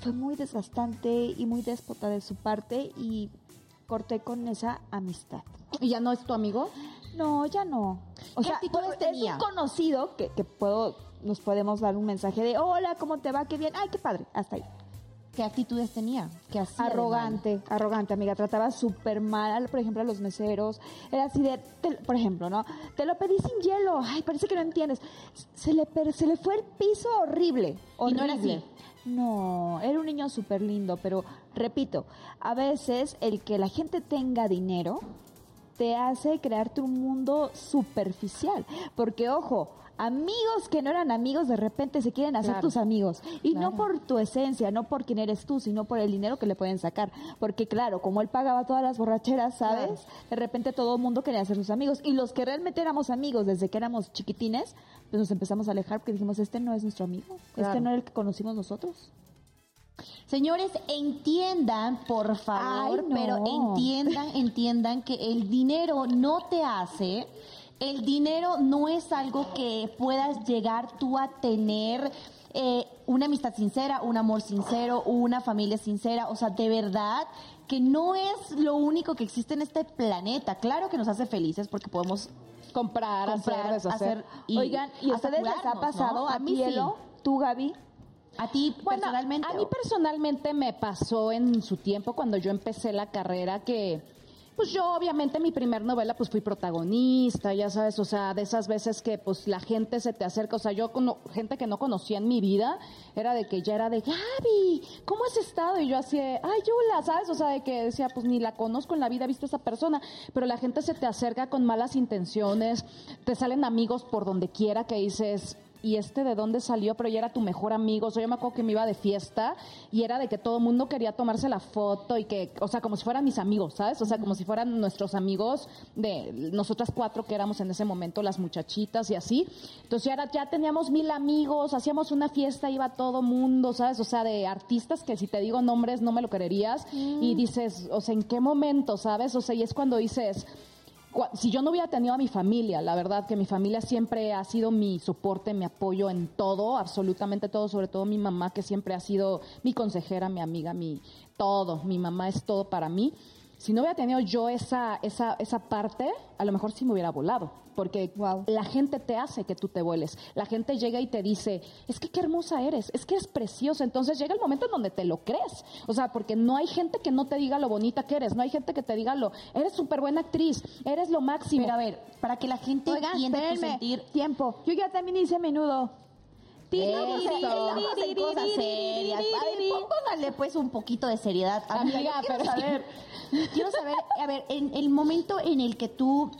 fue muy desgastante y muy déspota de su parte y corté con esa amistad. ¿Y ya no es tu amigo? No, ya no. O ¿Qué sea, tenía? es un conocido que, que puedo, nos podemos dar un mensaje de hola, ¿cómo te va? Qué bien. Ay, qué padre. Hasta ahí. ¿Qué actitudes tenía? ¿Qué hacía? Arrogante, arrogante, amiga. Trataba súper mal, por ejemplo, a los meseros. Era así de, te- por ejemplo, ¿no? Te lo pedí sin hielo. Ay, parece que no entiendes. Se le, se le fue el piso horrible. ¿Y no era horrible. así? No, era un niño súper lindo, pero repito, a veces el que la gente tenga dinero te hace crearte un mundo superficial. Porque, ojo, amigos que no eran amigos de repente se quieren hacer Claro. tus amigos. Y Claro. no por tu esencia, no por quién eres tú, sino por el dinero que le pueden sacar. Porque, claro, como él pagaba todas las borracheras, ¿sabes? De repente todo el mundo quería ser sus amigos. Y los que realmente éramos amigos desde que éramos chiquitines, pues nos empezamos a alejar porque dijimos, este no es nuestro amigo. Este no era el que conocimos nosotros. Señores, entiendan, por favor, Ay, no. pero entiendan, entiendan que el dinero no te hace, el dinero no es algo que puedas llegar tú a tener eh, una amistad sincera, un amor sincero, una familia sincera, o sea, de verdad que no es lo único que existe en este planeta. Claro que nos hace felices porque podemos Comprar, comprar, hacer, deshacer. hacer y Oigan, ¿y a hasta ustedes les ha pasado A a mí sí. Cielo? ¿Tú, Gaby? A ti Bueno, personalmente. a mí personalmente me pasó en su tiempo cuando yo empecé la carrera que pues yo obviamente mi primer novela pues fui protagonista, ya sabes, o sea, de esas veces que pues la gente se te acerca, o sea, yo con gente que no conocía en mi vida, era de que ya era de, Gaby, ¿cómo has estado? Y yo así, ay, Yula, ¿sabes? O sea, de que decía, pues ni la conozco en la vida, he visto a esa persona, pero la gente se te acerca con malas intenciones, te salen amigos por donde quiera que dices, ¿y este de dónde salió? Pero ya era tu mejor amigo. O sea, yo me acuerdo que me iba de fiesta y era de que todo el mundo quería tomarse la foto y que, o sea, como si fueran mis amigos, ¿sabes? O sea, como si fueran nuestros amigos de nosotras cuatro que éramos en ese momento las muchachitas y así. Entonces ya, era- ya teníamos mil amigos, hacíamos una fiesta, iba todo mundo, ¿sabes? O sea, de artistas que si te digo nombres no me lo creerías y dices, o sea, ¿en qué momento, ¿sabes? O sea, y es cuando dices si yo no hubiera tenido a mi familia, la verdad que mi familia siempre ha sido mi soporte, mi apoyo en todo, absolutamente todo, sobre todo mi mamá que siempre ha sido mi consejera, mi amiga, mi todo, mi mamá es todo para mí. Si no hubiera tenido yo esa, esa, esa parte, a lo mejor sí me hubiera volado, porque Wow. la gente te hace que tú te vueles. La gente llega y te dice, es que qué hermosa eres, es que eres preciosa. Entonces llega el momento en donde te lo crees. O sea, porque no hay gente que no te diga lo bonita que eres, no hay gente que te diga lo, eres súper buena actriz, eres lo máximo. Pero a ver, para que la gente Oigan, entienda tu sentir, Tiempo. Yo ya también hice menudo. Eso. cosas serias. A ver, pues un poquito de seriedad. Amiga, Amiga, quiero pero saber, quiero saber, a ver, en el momento en el que tú,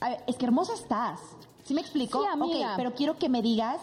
a ver, es que hermosa estás. ¿Sí me explico? Sí, amiga. Ok, pero quiero que me digas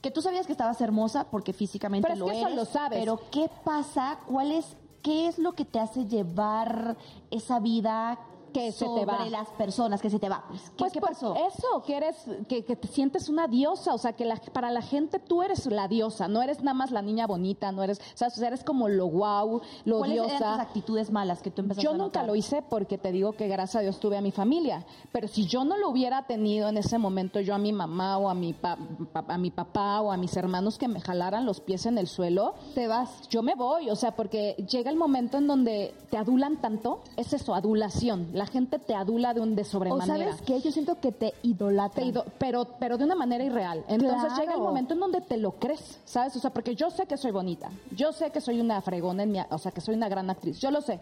que tú sabías que estabas hermosa porque físicamente Pero es lo que eso eres. lo sabes. Pero ¿qué pasa? ¿Cuál es, qué es lo que te hace llevar esa vida Que se te sobre va. las personas que se te va? Pues, ¿Qué, Pues, qué pues, pasó? eso, que eres, que, que te sientes una diosa, o sea, que la- para la gente tú eres la diosa, no eres nada más la niña bonita, no eres, o sea, eres como lo guau, lo ¿Cuáles eran tus diosa. actitudes malas que tú empezaste Yo a nunca lo hice porque te digo que gracias a Dios tuve a mi familia, pero si yo no lo hubiera tenido en ese momento, yo a mi mamá o a mi, pa- pa- a mi papá o a mis hermanos que me jalaran los pies en el suelo, Te vas. yo me voy, o sea, porque llega el momento en donde te adulan tanto, es eso, adulación, la gente te adula de un de O sobremanera. sabes qué, yo siento que te Te idolatran. ido- pero, pero de una manera irreal. Entonces Claro. llega el momento en donde te lo crees, ¿sabes? O sea, porque yo sé que soy bonita, yo sé que soy una fregona, en mi, o sea, que soy una gran actriz, yo lo sé.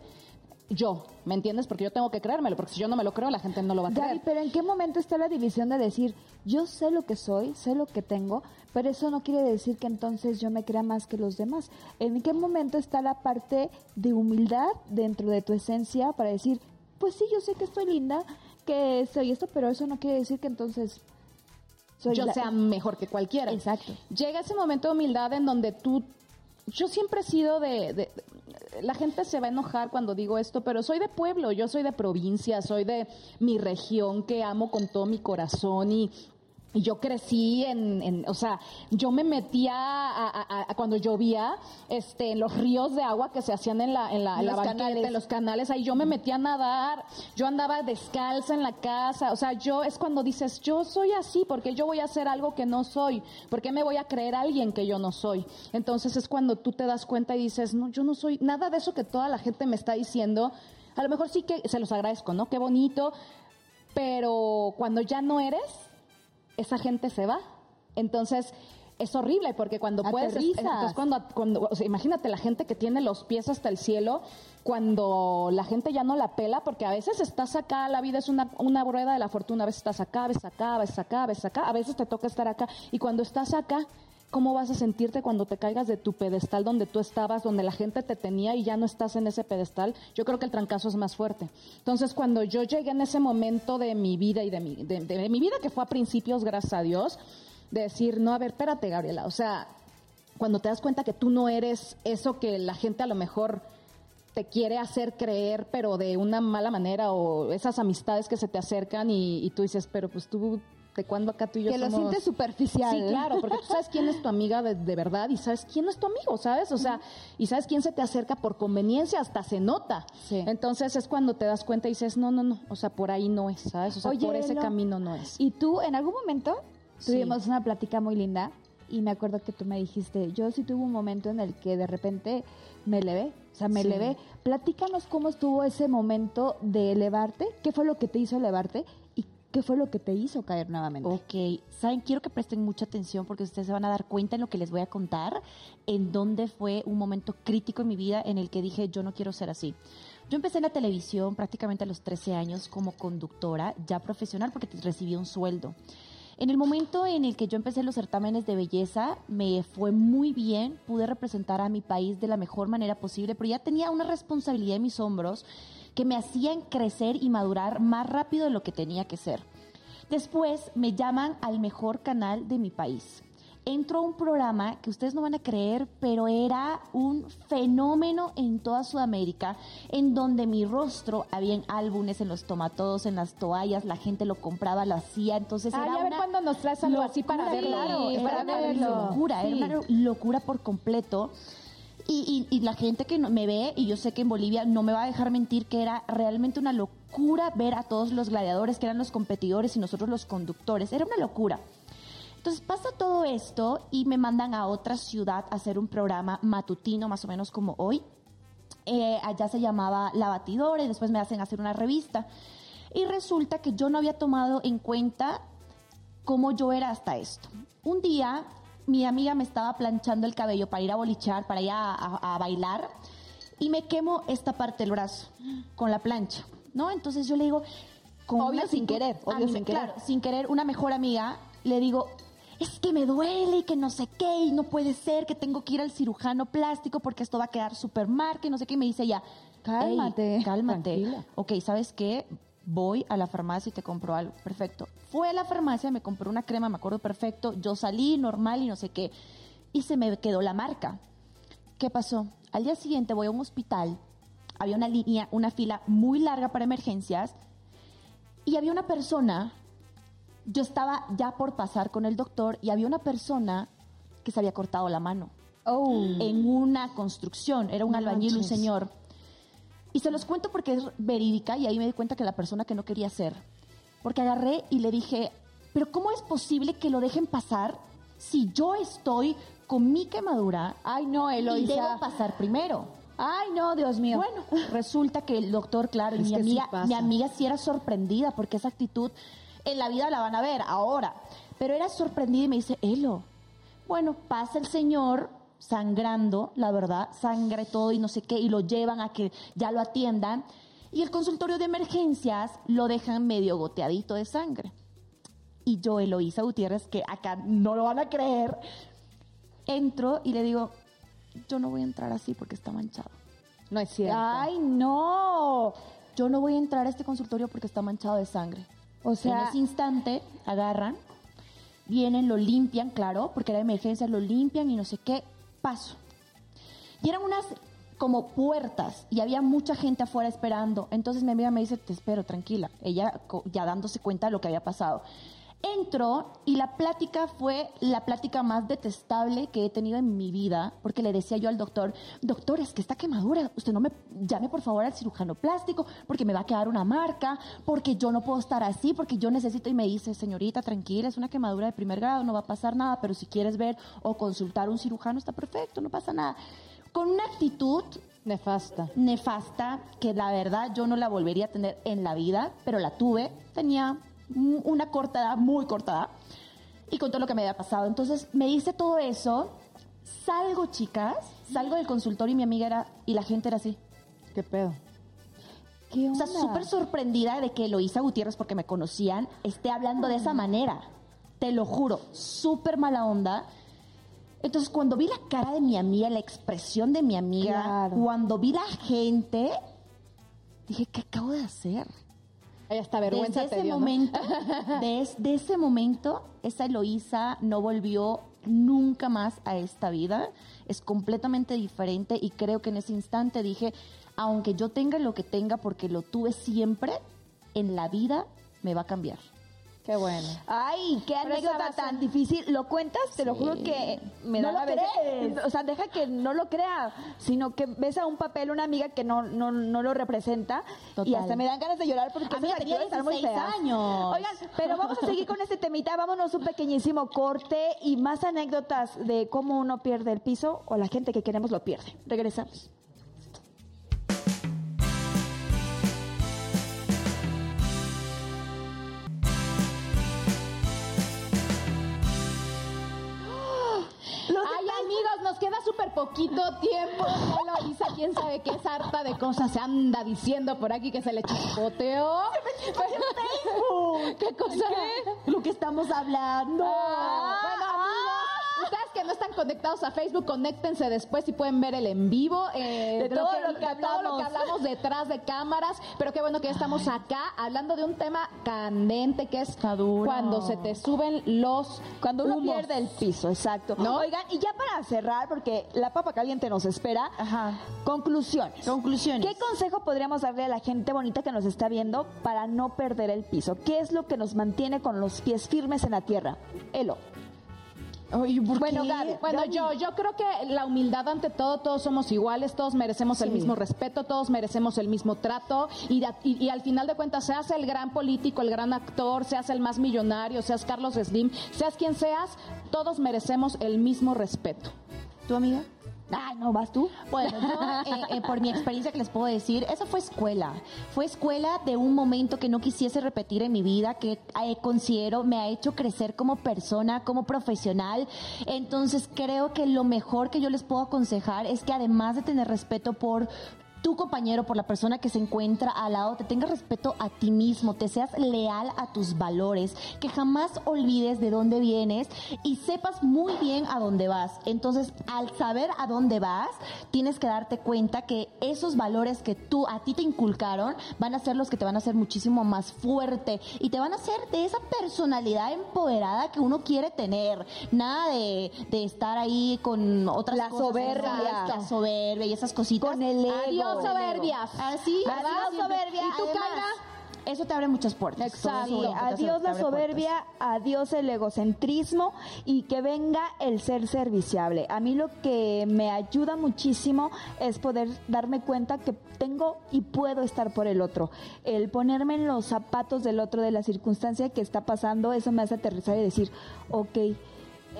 Yo, ¿me entiendes? Porque yo tengo que creérmelo, porque si yo no me lo creo, la gente no lo va a Gaby, creer. pero ¿en qué momento está la división de decir, yo sé lo que soy, sé lo que tengo, pero eso no quiere decir que entonces yo me crea más que los demás? ¿En qué momento está la parte de humildad dentro de tu esencia para decir, pues sí, yo sé que estoy linda, que soy esto, pero eso no quiere decir que entonces soy yo la- sea mejor que cualquiera. Exacto. Llega ese momento de humildad en donde tú, yo siempre he sido de, de- la gente se va a enojar cuando digo esto, pero soy de pueblo, yo soy de provincia, soy de mi región que amo con todo mi corazón y yo crecí en, en- o sea, yo me metía a, a- a- cuando llovía, este, en los ríos de agua que se hacían en la, en la, En la canales. en los canales, ahí yo me metía a nadar, yo andaba descalza en la casa, o sea, yo es cuando dices, yo soy así, porque yo voy a hacer algo que no soy, porque me voy a creer a alguien que yo no soy. Entonces es cuando tú te das cuenta y dices, no, yo no soy nada de eso que toda la gente me está diciendo. A lo mejor sí que se los agradezco, ¿no? Qué bonito, pero cuando ya no eres, esa gente se va. Entonces, es horrible porque cuando puedes... Entonces cuando, cuando, o sea, imagínate la gente que tiene los pies hasta el cielo, cuando la gente ya no la pela, porque a veces estás acá, la vida es una, una rueda de la fortuna, a veces estás acá, a veces acá, a veces acá, a veces acá, a veces te toca estar acá. Y cuando estás acá, ¿cómo vas a sentirte cuando te caigas de tu pedestal donde tú estabas, donde la gente te tenía y ya no estás en ese pedestal? Yo creo que el trancazo es más fuerte. Entonces, cuando yo llegué en ese momento de mi vida y de mi, de, mi vida, que fue a principios, gracias a Dios, de decir, no, a ver, espérate, Gabriela, o sea, cuando te das cuenta que tú no eres eso que la gente a lo mejor te quiere hacer creer, pero de una mala manera, o esas amistades que se te acercan y, y tú dices, pero pues tú, ¿de cuándo acá tú y yo Que lo sientes superficial. Sí, claro, porque tú sabes quién es tu amiga de, de verdad y sabes quién es tu amigo, ¿sabes? O sea, y sabes quién se te acerca por conveniencia, hasta se nota. Sí. Entonces es cuando te das cuenta y dices, no, no, no, o sea, por ahí no es, ¿sabes? O sea, Oye, por ese camino no es. Y tú, en algún momento, Sí. tuvimos una plática muy linda y me acuerdo que tú me dijiste, yo sí tuve un momento en el que de repente me elevé, o sea, me Sí. elevé. Platícanos cómo estuvo ese momento de elevarte, qué fue lo que te hizo elevarte qué fue lo que te hizo caer nuevamente. Ok, saben, quiero que presten mucha atención porque ustedes se van a dar cuenta en lo que les voy a contar, en dónde fue un momento crítico en mi vida en el que dije, yo no quiero ser así. Yo empecé en la televisión prácticamente a los 13 años como conductora, ya profesional, porque recibí un sueldo. En el momento en el que yo empecé los certámenes de belleza, me fue muy bien, pude representar a mi país de la mejor manera posible, pero ya tenía una responsabilidad en mis hombros que me hacían crecer y madurar más rápido de lo que tenía que ser. Después me llaman al mejor canal de mi país. Entro a un programa que ustedes no van a creer, pero era un fenómeno en toda Sudamérica, en donde mi rostro había en álbumes, en los tomatodos, en las toallas, la gente lo compraba, lo hacía, entonces Ay, era a ver una cuándo nos traes algo así para verlo. era una locura, Sí. era una locura por completo. Y, y- y la gente que me ve, y yo sé que en Bolivia no me va a dejar mentir que era realmente una locura ver a todos los gladiadores que eran los competidores y nosotros los conductores. Era una locura. Entonces pasa todo esto y me mandan a otra ciudad a hacer un programa matutino, más o menos como hoy. Eh, allá se llamaba La Batidora y después me hacen hacer una revista. Y resulta que yo no había tomado en cuenta cómo yo era hasta esto. Un día mi amiga me estaba planchando el cabello para ir a bolichar, para ir a, a- a bailar, y me quemo esta parte del brazo con la plancha, ¿no? Entonces yo le digo, con Obvio una sin querer, obvio sin querer. claro, sin querer, una mejor amiga, le digo, es que me duele y que no sé qué, y no puede ser, que tengo que ir al cirujano plástico porque esto va a quedar súper marca y no sé qué, y me dice ella, Cálmate, "Ey, cálmate. tranquila. Ok, ¿sabes qué? Voy a la farmacia y te compro algo. Perfecto. Fue a la farmacia, me compró una crema, me acuerdo perfecto. Yo salí normal y no sé qué. Y se me quedó la marca. ¿Qué pasó? Al día siguiente voy a un hospital. Había una línea, una fila muy larga para emergencias. Y había una persona, yo estaba ya por pasar con el doctor, y había una persona que se había cortado la mano Oh. en una construcción. Era un No albañil, un señor. Y se los cuento porque es verídica y ahí me di cuenta que la persona que no quería ser. Porque agarré y le dije, pero ¿cómo es posible que lo dejen pasar si yo estoy con mi quemadura Ay, no, y Eloisa. debo pasar primero? Ay, no, Dios mío. Bueno, resulta que el doctor, claro, y Es mi sí amiga, pasa. mi amiga sí era sorprendida porque esa actitud en la vida la van a ver ahora. Pero era sorprendida y me dice, Elo, bueno, pasa el señor sangrando, la verdad, sangre todo y no sé qué, y lo llevan a que ya lo atiendan. Y el consultorio de emergencias lo dejan medio goteadito de sangre. Y yo, Eloísa Gutiérrez, que acá no lo van a creer, entro y le digo, yo no voy a entrar así porque está manchado. No es cierto. Ay, no. yo no voy a entrar a este consultorio porque está manchado de sangre. O sea, en ese instante agarran, vienen, lo limpian, claro, porque era emergencia, lo limpian y no sé qué, paso. Y eran unas como puertas y había mucha gente afuera esperando. Entonces mi amiga me dice, te espero, tranquila. Ella ya dándose cuenta de lo que había pasado. Entro y la plática fue la plática más detestable que he tenido en mi vida, porque le decía yo al doctor, doctor, es que esta quemadura, usted no me llame por favor al cirujano plástico, porque me va a quedar una marca, porque yo no puedo estar así, porque yo necesito, y me dice, señorita, tranquila, es una quemadura de primer grado, no va a pasar nada, pero si quieres ver o consultar a un cirujano está perfecto, no pasa nada. Con una actitud Nefasta. nefasta que la verdad yo no la volvería a tener en la vida, pero la tuve. Tenía una corta edad, muy corta edad, y con todo lo que me había pasado. Entonces me hice todo eso, salgo chicas, salgo del consultorio y mi amiga era, y la gente era así. ¿Qué pedo? ¿Qué O sea, onda? súper sorprendida de que Eloísa Gutiérrez, porque me conocían, esté hablando de esa manera. Te lo juro, súper mala onda. Entonces, cuando vi la cara de mi amiga, la expresión de mi amiga, Claro. cuando vi la gente, dije, ¿qué acabo de hacer? Ay, hasta vergüenza Desde te ese dio, ¿no? momento, desde ese momento, esa Eloísa no volvió nunca más a esta vida. Es completamente diferente y creo que en ese instante dije, aunque yo tenga lo que tenga porque lo tuve siempre, en la vida me va a cambiar. Qué bueno. Ay, qué Pero anécdota a tan difícil. ¿Lo cuentas? Te lo juro que me No da lo la crees. O sea, deja que no lo crea, sino que ves a un papel, una amiga que no, no, no lo representa Total. y hasta me dan ganas de llorar porque Amiga, esas tenía actitudes están muy 16 feas. años. Oigan, pero vamos a seguir con este temita. Vámonos un pequeñísimo corte y más anécdotas de cómo uno pierde el piso o la gente que queremos lo pierde. Regresamos. Poquito tiempo. Ya lo hizo, quién sabe qué es harta de cosas se anda diciendo por aquí que se le chispoteó. ¿Qué cosa? Lo que estamos hablando. Ah, bueno, amigos, ustedes que no están conectados a Facebook, conéctense después y pueden ver el en vivo eh, De todo lo que de todo lo que hablamos. hablamos detrás de cámaras. Pero qué bueno que ya estamos acá hablando de un tema candente que es cuando se te suben los Cuando uno humos. pierde el piso, exacto. ¿No? Oigan, y ya para cerrar, porque la papa caliente nos espera, Ajá. conclusiones. Conclusiones. ¿Qué consejo podríamos darle a la gente bonita que nos está viendo para no perder el piso? ¿Qué es lo que nos mantiene con los pies firmes en la tierra? Elo. Bueno, qué? Gaby, bueno, Gaby. yo, yo creo que la humildad ante todo, todos somos iguales, todos merecemos el mismo respeto, todos merecemos el mismo trato y- y al final de cuentas, seas el gran político, el gran actor, seas el más millonario, seas Carlos Slim, seas quien seas, todos merecemos el mismo respeto. ¿Tu amiga? Ay, no, ¿vas tú? Bueno, yo, eh, eh, por mi experiencia que les puedo decir, eso fue escuela. Fue escuela de un momento que no quisiese repetir en mi vida, que eh, considero me ha hecho crecer como persona, como profesional. Entonces creo que lo mejor que yo les puedo aconsejar es que además de tener respeto por tu compañero, por la persona que se encuentra al lado, te tengas respeto a ti mismo, te seas leal a tus valores, que jamás olvides de dónde vienes y sepas muy bien a dónde vas. Entonces, al saber a dónde vas, tienes que darte cuenta que esos valores que tú a ti te inculcaron van a ser los que te van a hacer muchísimo más fuerte y te van a hacer de esa personalidad empoderada que uno quiere tener. Nada de, de estar ahí con otras La cosas. soberbia. La soberbia y esas cositas. Con el ego. Adiós, soberbias. Así, Adiós, soberbia. ¿Y tú, Kaira? Eso te abre muchas puertas. Exacto. Sí, adiós la soberbia, adiós el egocentrismo y que venga el ser serviciable. A mí lo que me ayuda muchísimo es poder darme cuenta que tengo y puedo estar por el otro. El ponerme en los zapatos del otro de la circunstancia que está pasando, eso me hace aterrizar y decir, ok,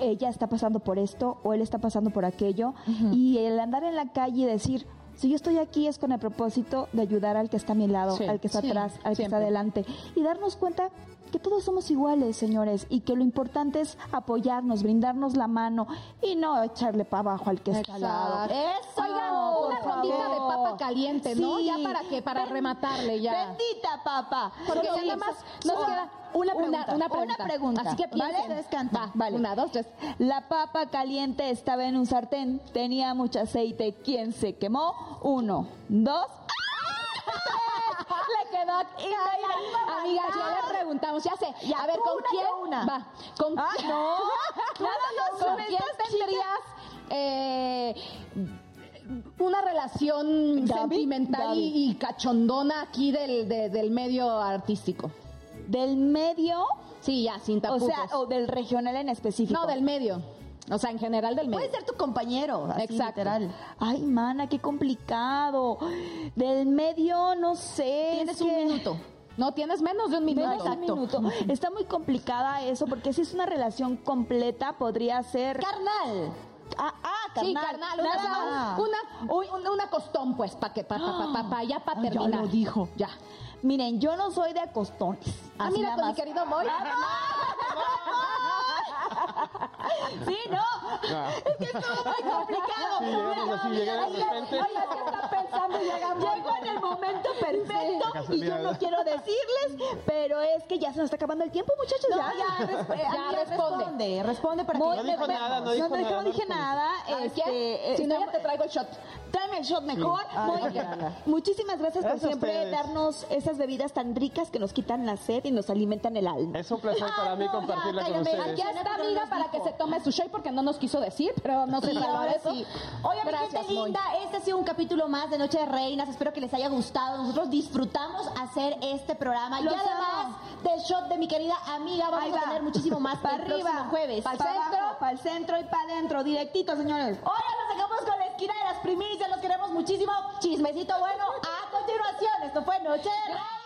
ella está pasando por esto o él está pasando por aquello. Y el andar en la calle y decir, si yo estoy aquí es con el propósito de ayudar al que está a mi lado, Sí, al que está sí, atrás, al que está adelante. Y darnos cuenta que todos somos iguales, señores, y que lo importante es apoyarnos, brindarnos la mano y no echarle para abajo al que está al lado. Eso. Oigan, una rondita de papa caliente, ¿no? Sí. Ya para que para rematarle ya. Bendita papa. Porque nada más nos queda una pregunta. una pregunta. Una pregunta. Así que ¿Vale? piensen. Cantan. Va, Vale. Una, dos, tres. La papa caliente estaba en un sartén, tenía mucho aceite. ¿Quién se quemó? Uno, dos. Le quedó Amiga, ya le preguntamos, ya sé. a ver, ¿con quién? una. Va. ¿Con, Ah, no. ¿con son quién tendrías eh, una relación sentimental y, y cachondona aquí del, de- del medio artístico? Del medio, Sí, ya, sin O tapujos. sea, o del regional en específico. no, del medio. O sea, en general del medio. Puede ser tu compañero, así, Exacto. literal. Ay, mana, qué complicado. Del medio, no sé. Tienes es un que- minuto. No tienes menos de un minuto. Menos de un minuto. Está muy complicada eso, porque si es una relación completa, podría ser. Carnal. Ah, ah, Sí, carnal. carnal, una, Nada más. una, una, una costón, pues, para que, pa, pa, pa, pa, pa, ya para Ay, ya terminar. lo dijo. Ya. Miren, yo no soy de acostones. Ah, mira, con mi querido Moy. Sí, no. Ah. Es que estuvo muy complicado. Sí, llegamos así, llegué de repente. oigan, ¿qué está pensando? Llego en el momento perfecto y yo no quiero decirles, pero es que ya se nos está acabando el tiempo, muchachos. No, ya, ya, resp- Ya amiga, responde. responde. Responde para Muy que No dijo nada, no no, dijo no, nada, no dije no nada. ¿Sabes Este? Si no, ya te traigo el shot. Tráeme el shot mejor. Muy- ya, ya. Muchísimas gracias, Gracias por siempre darnos esas bebidas tan ricas que nos quitan la sed y nos alimentan el alma. Es un placer para mí no, ya, compartirla con ustedes. Aquí está, amiga, para que se tome su shot porque no nos quiso decir, pero no se salvó ahora de eso. sí. Oye, mi Gracias, gente Moy. linda, este ha sido un capítulo más de Noche de Reinas. Espero que les haya gustado. Nosotros disfrutamos hacer este programa. Los y además amo. del shot de mi querida amiga, vamos a tener muchísimo más para el arriba, próximo jueves. para el ¿Para centro, para el centro y para adentro, directito, señores. Hoy nos sacamos con la esquina de las primicias. Los queremos muchísimo. Chismecito bueno. A continuación, esto fue Noche de Reinas.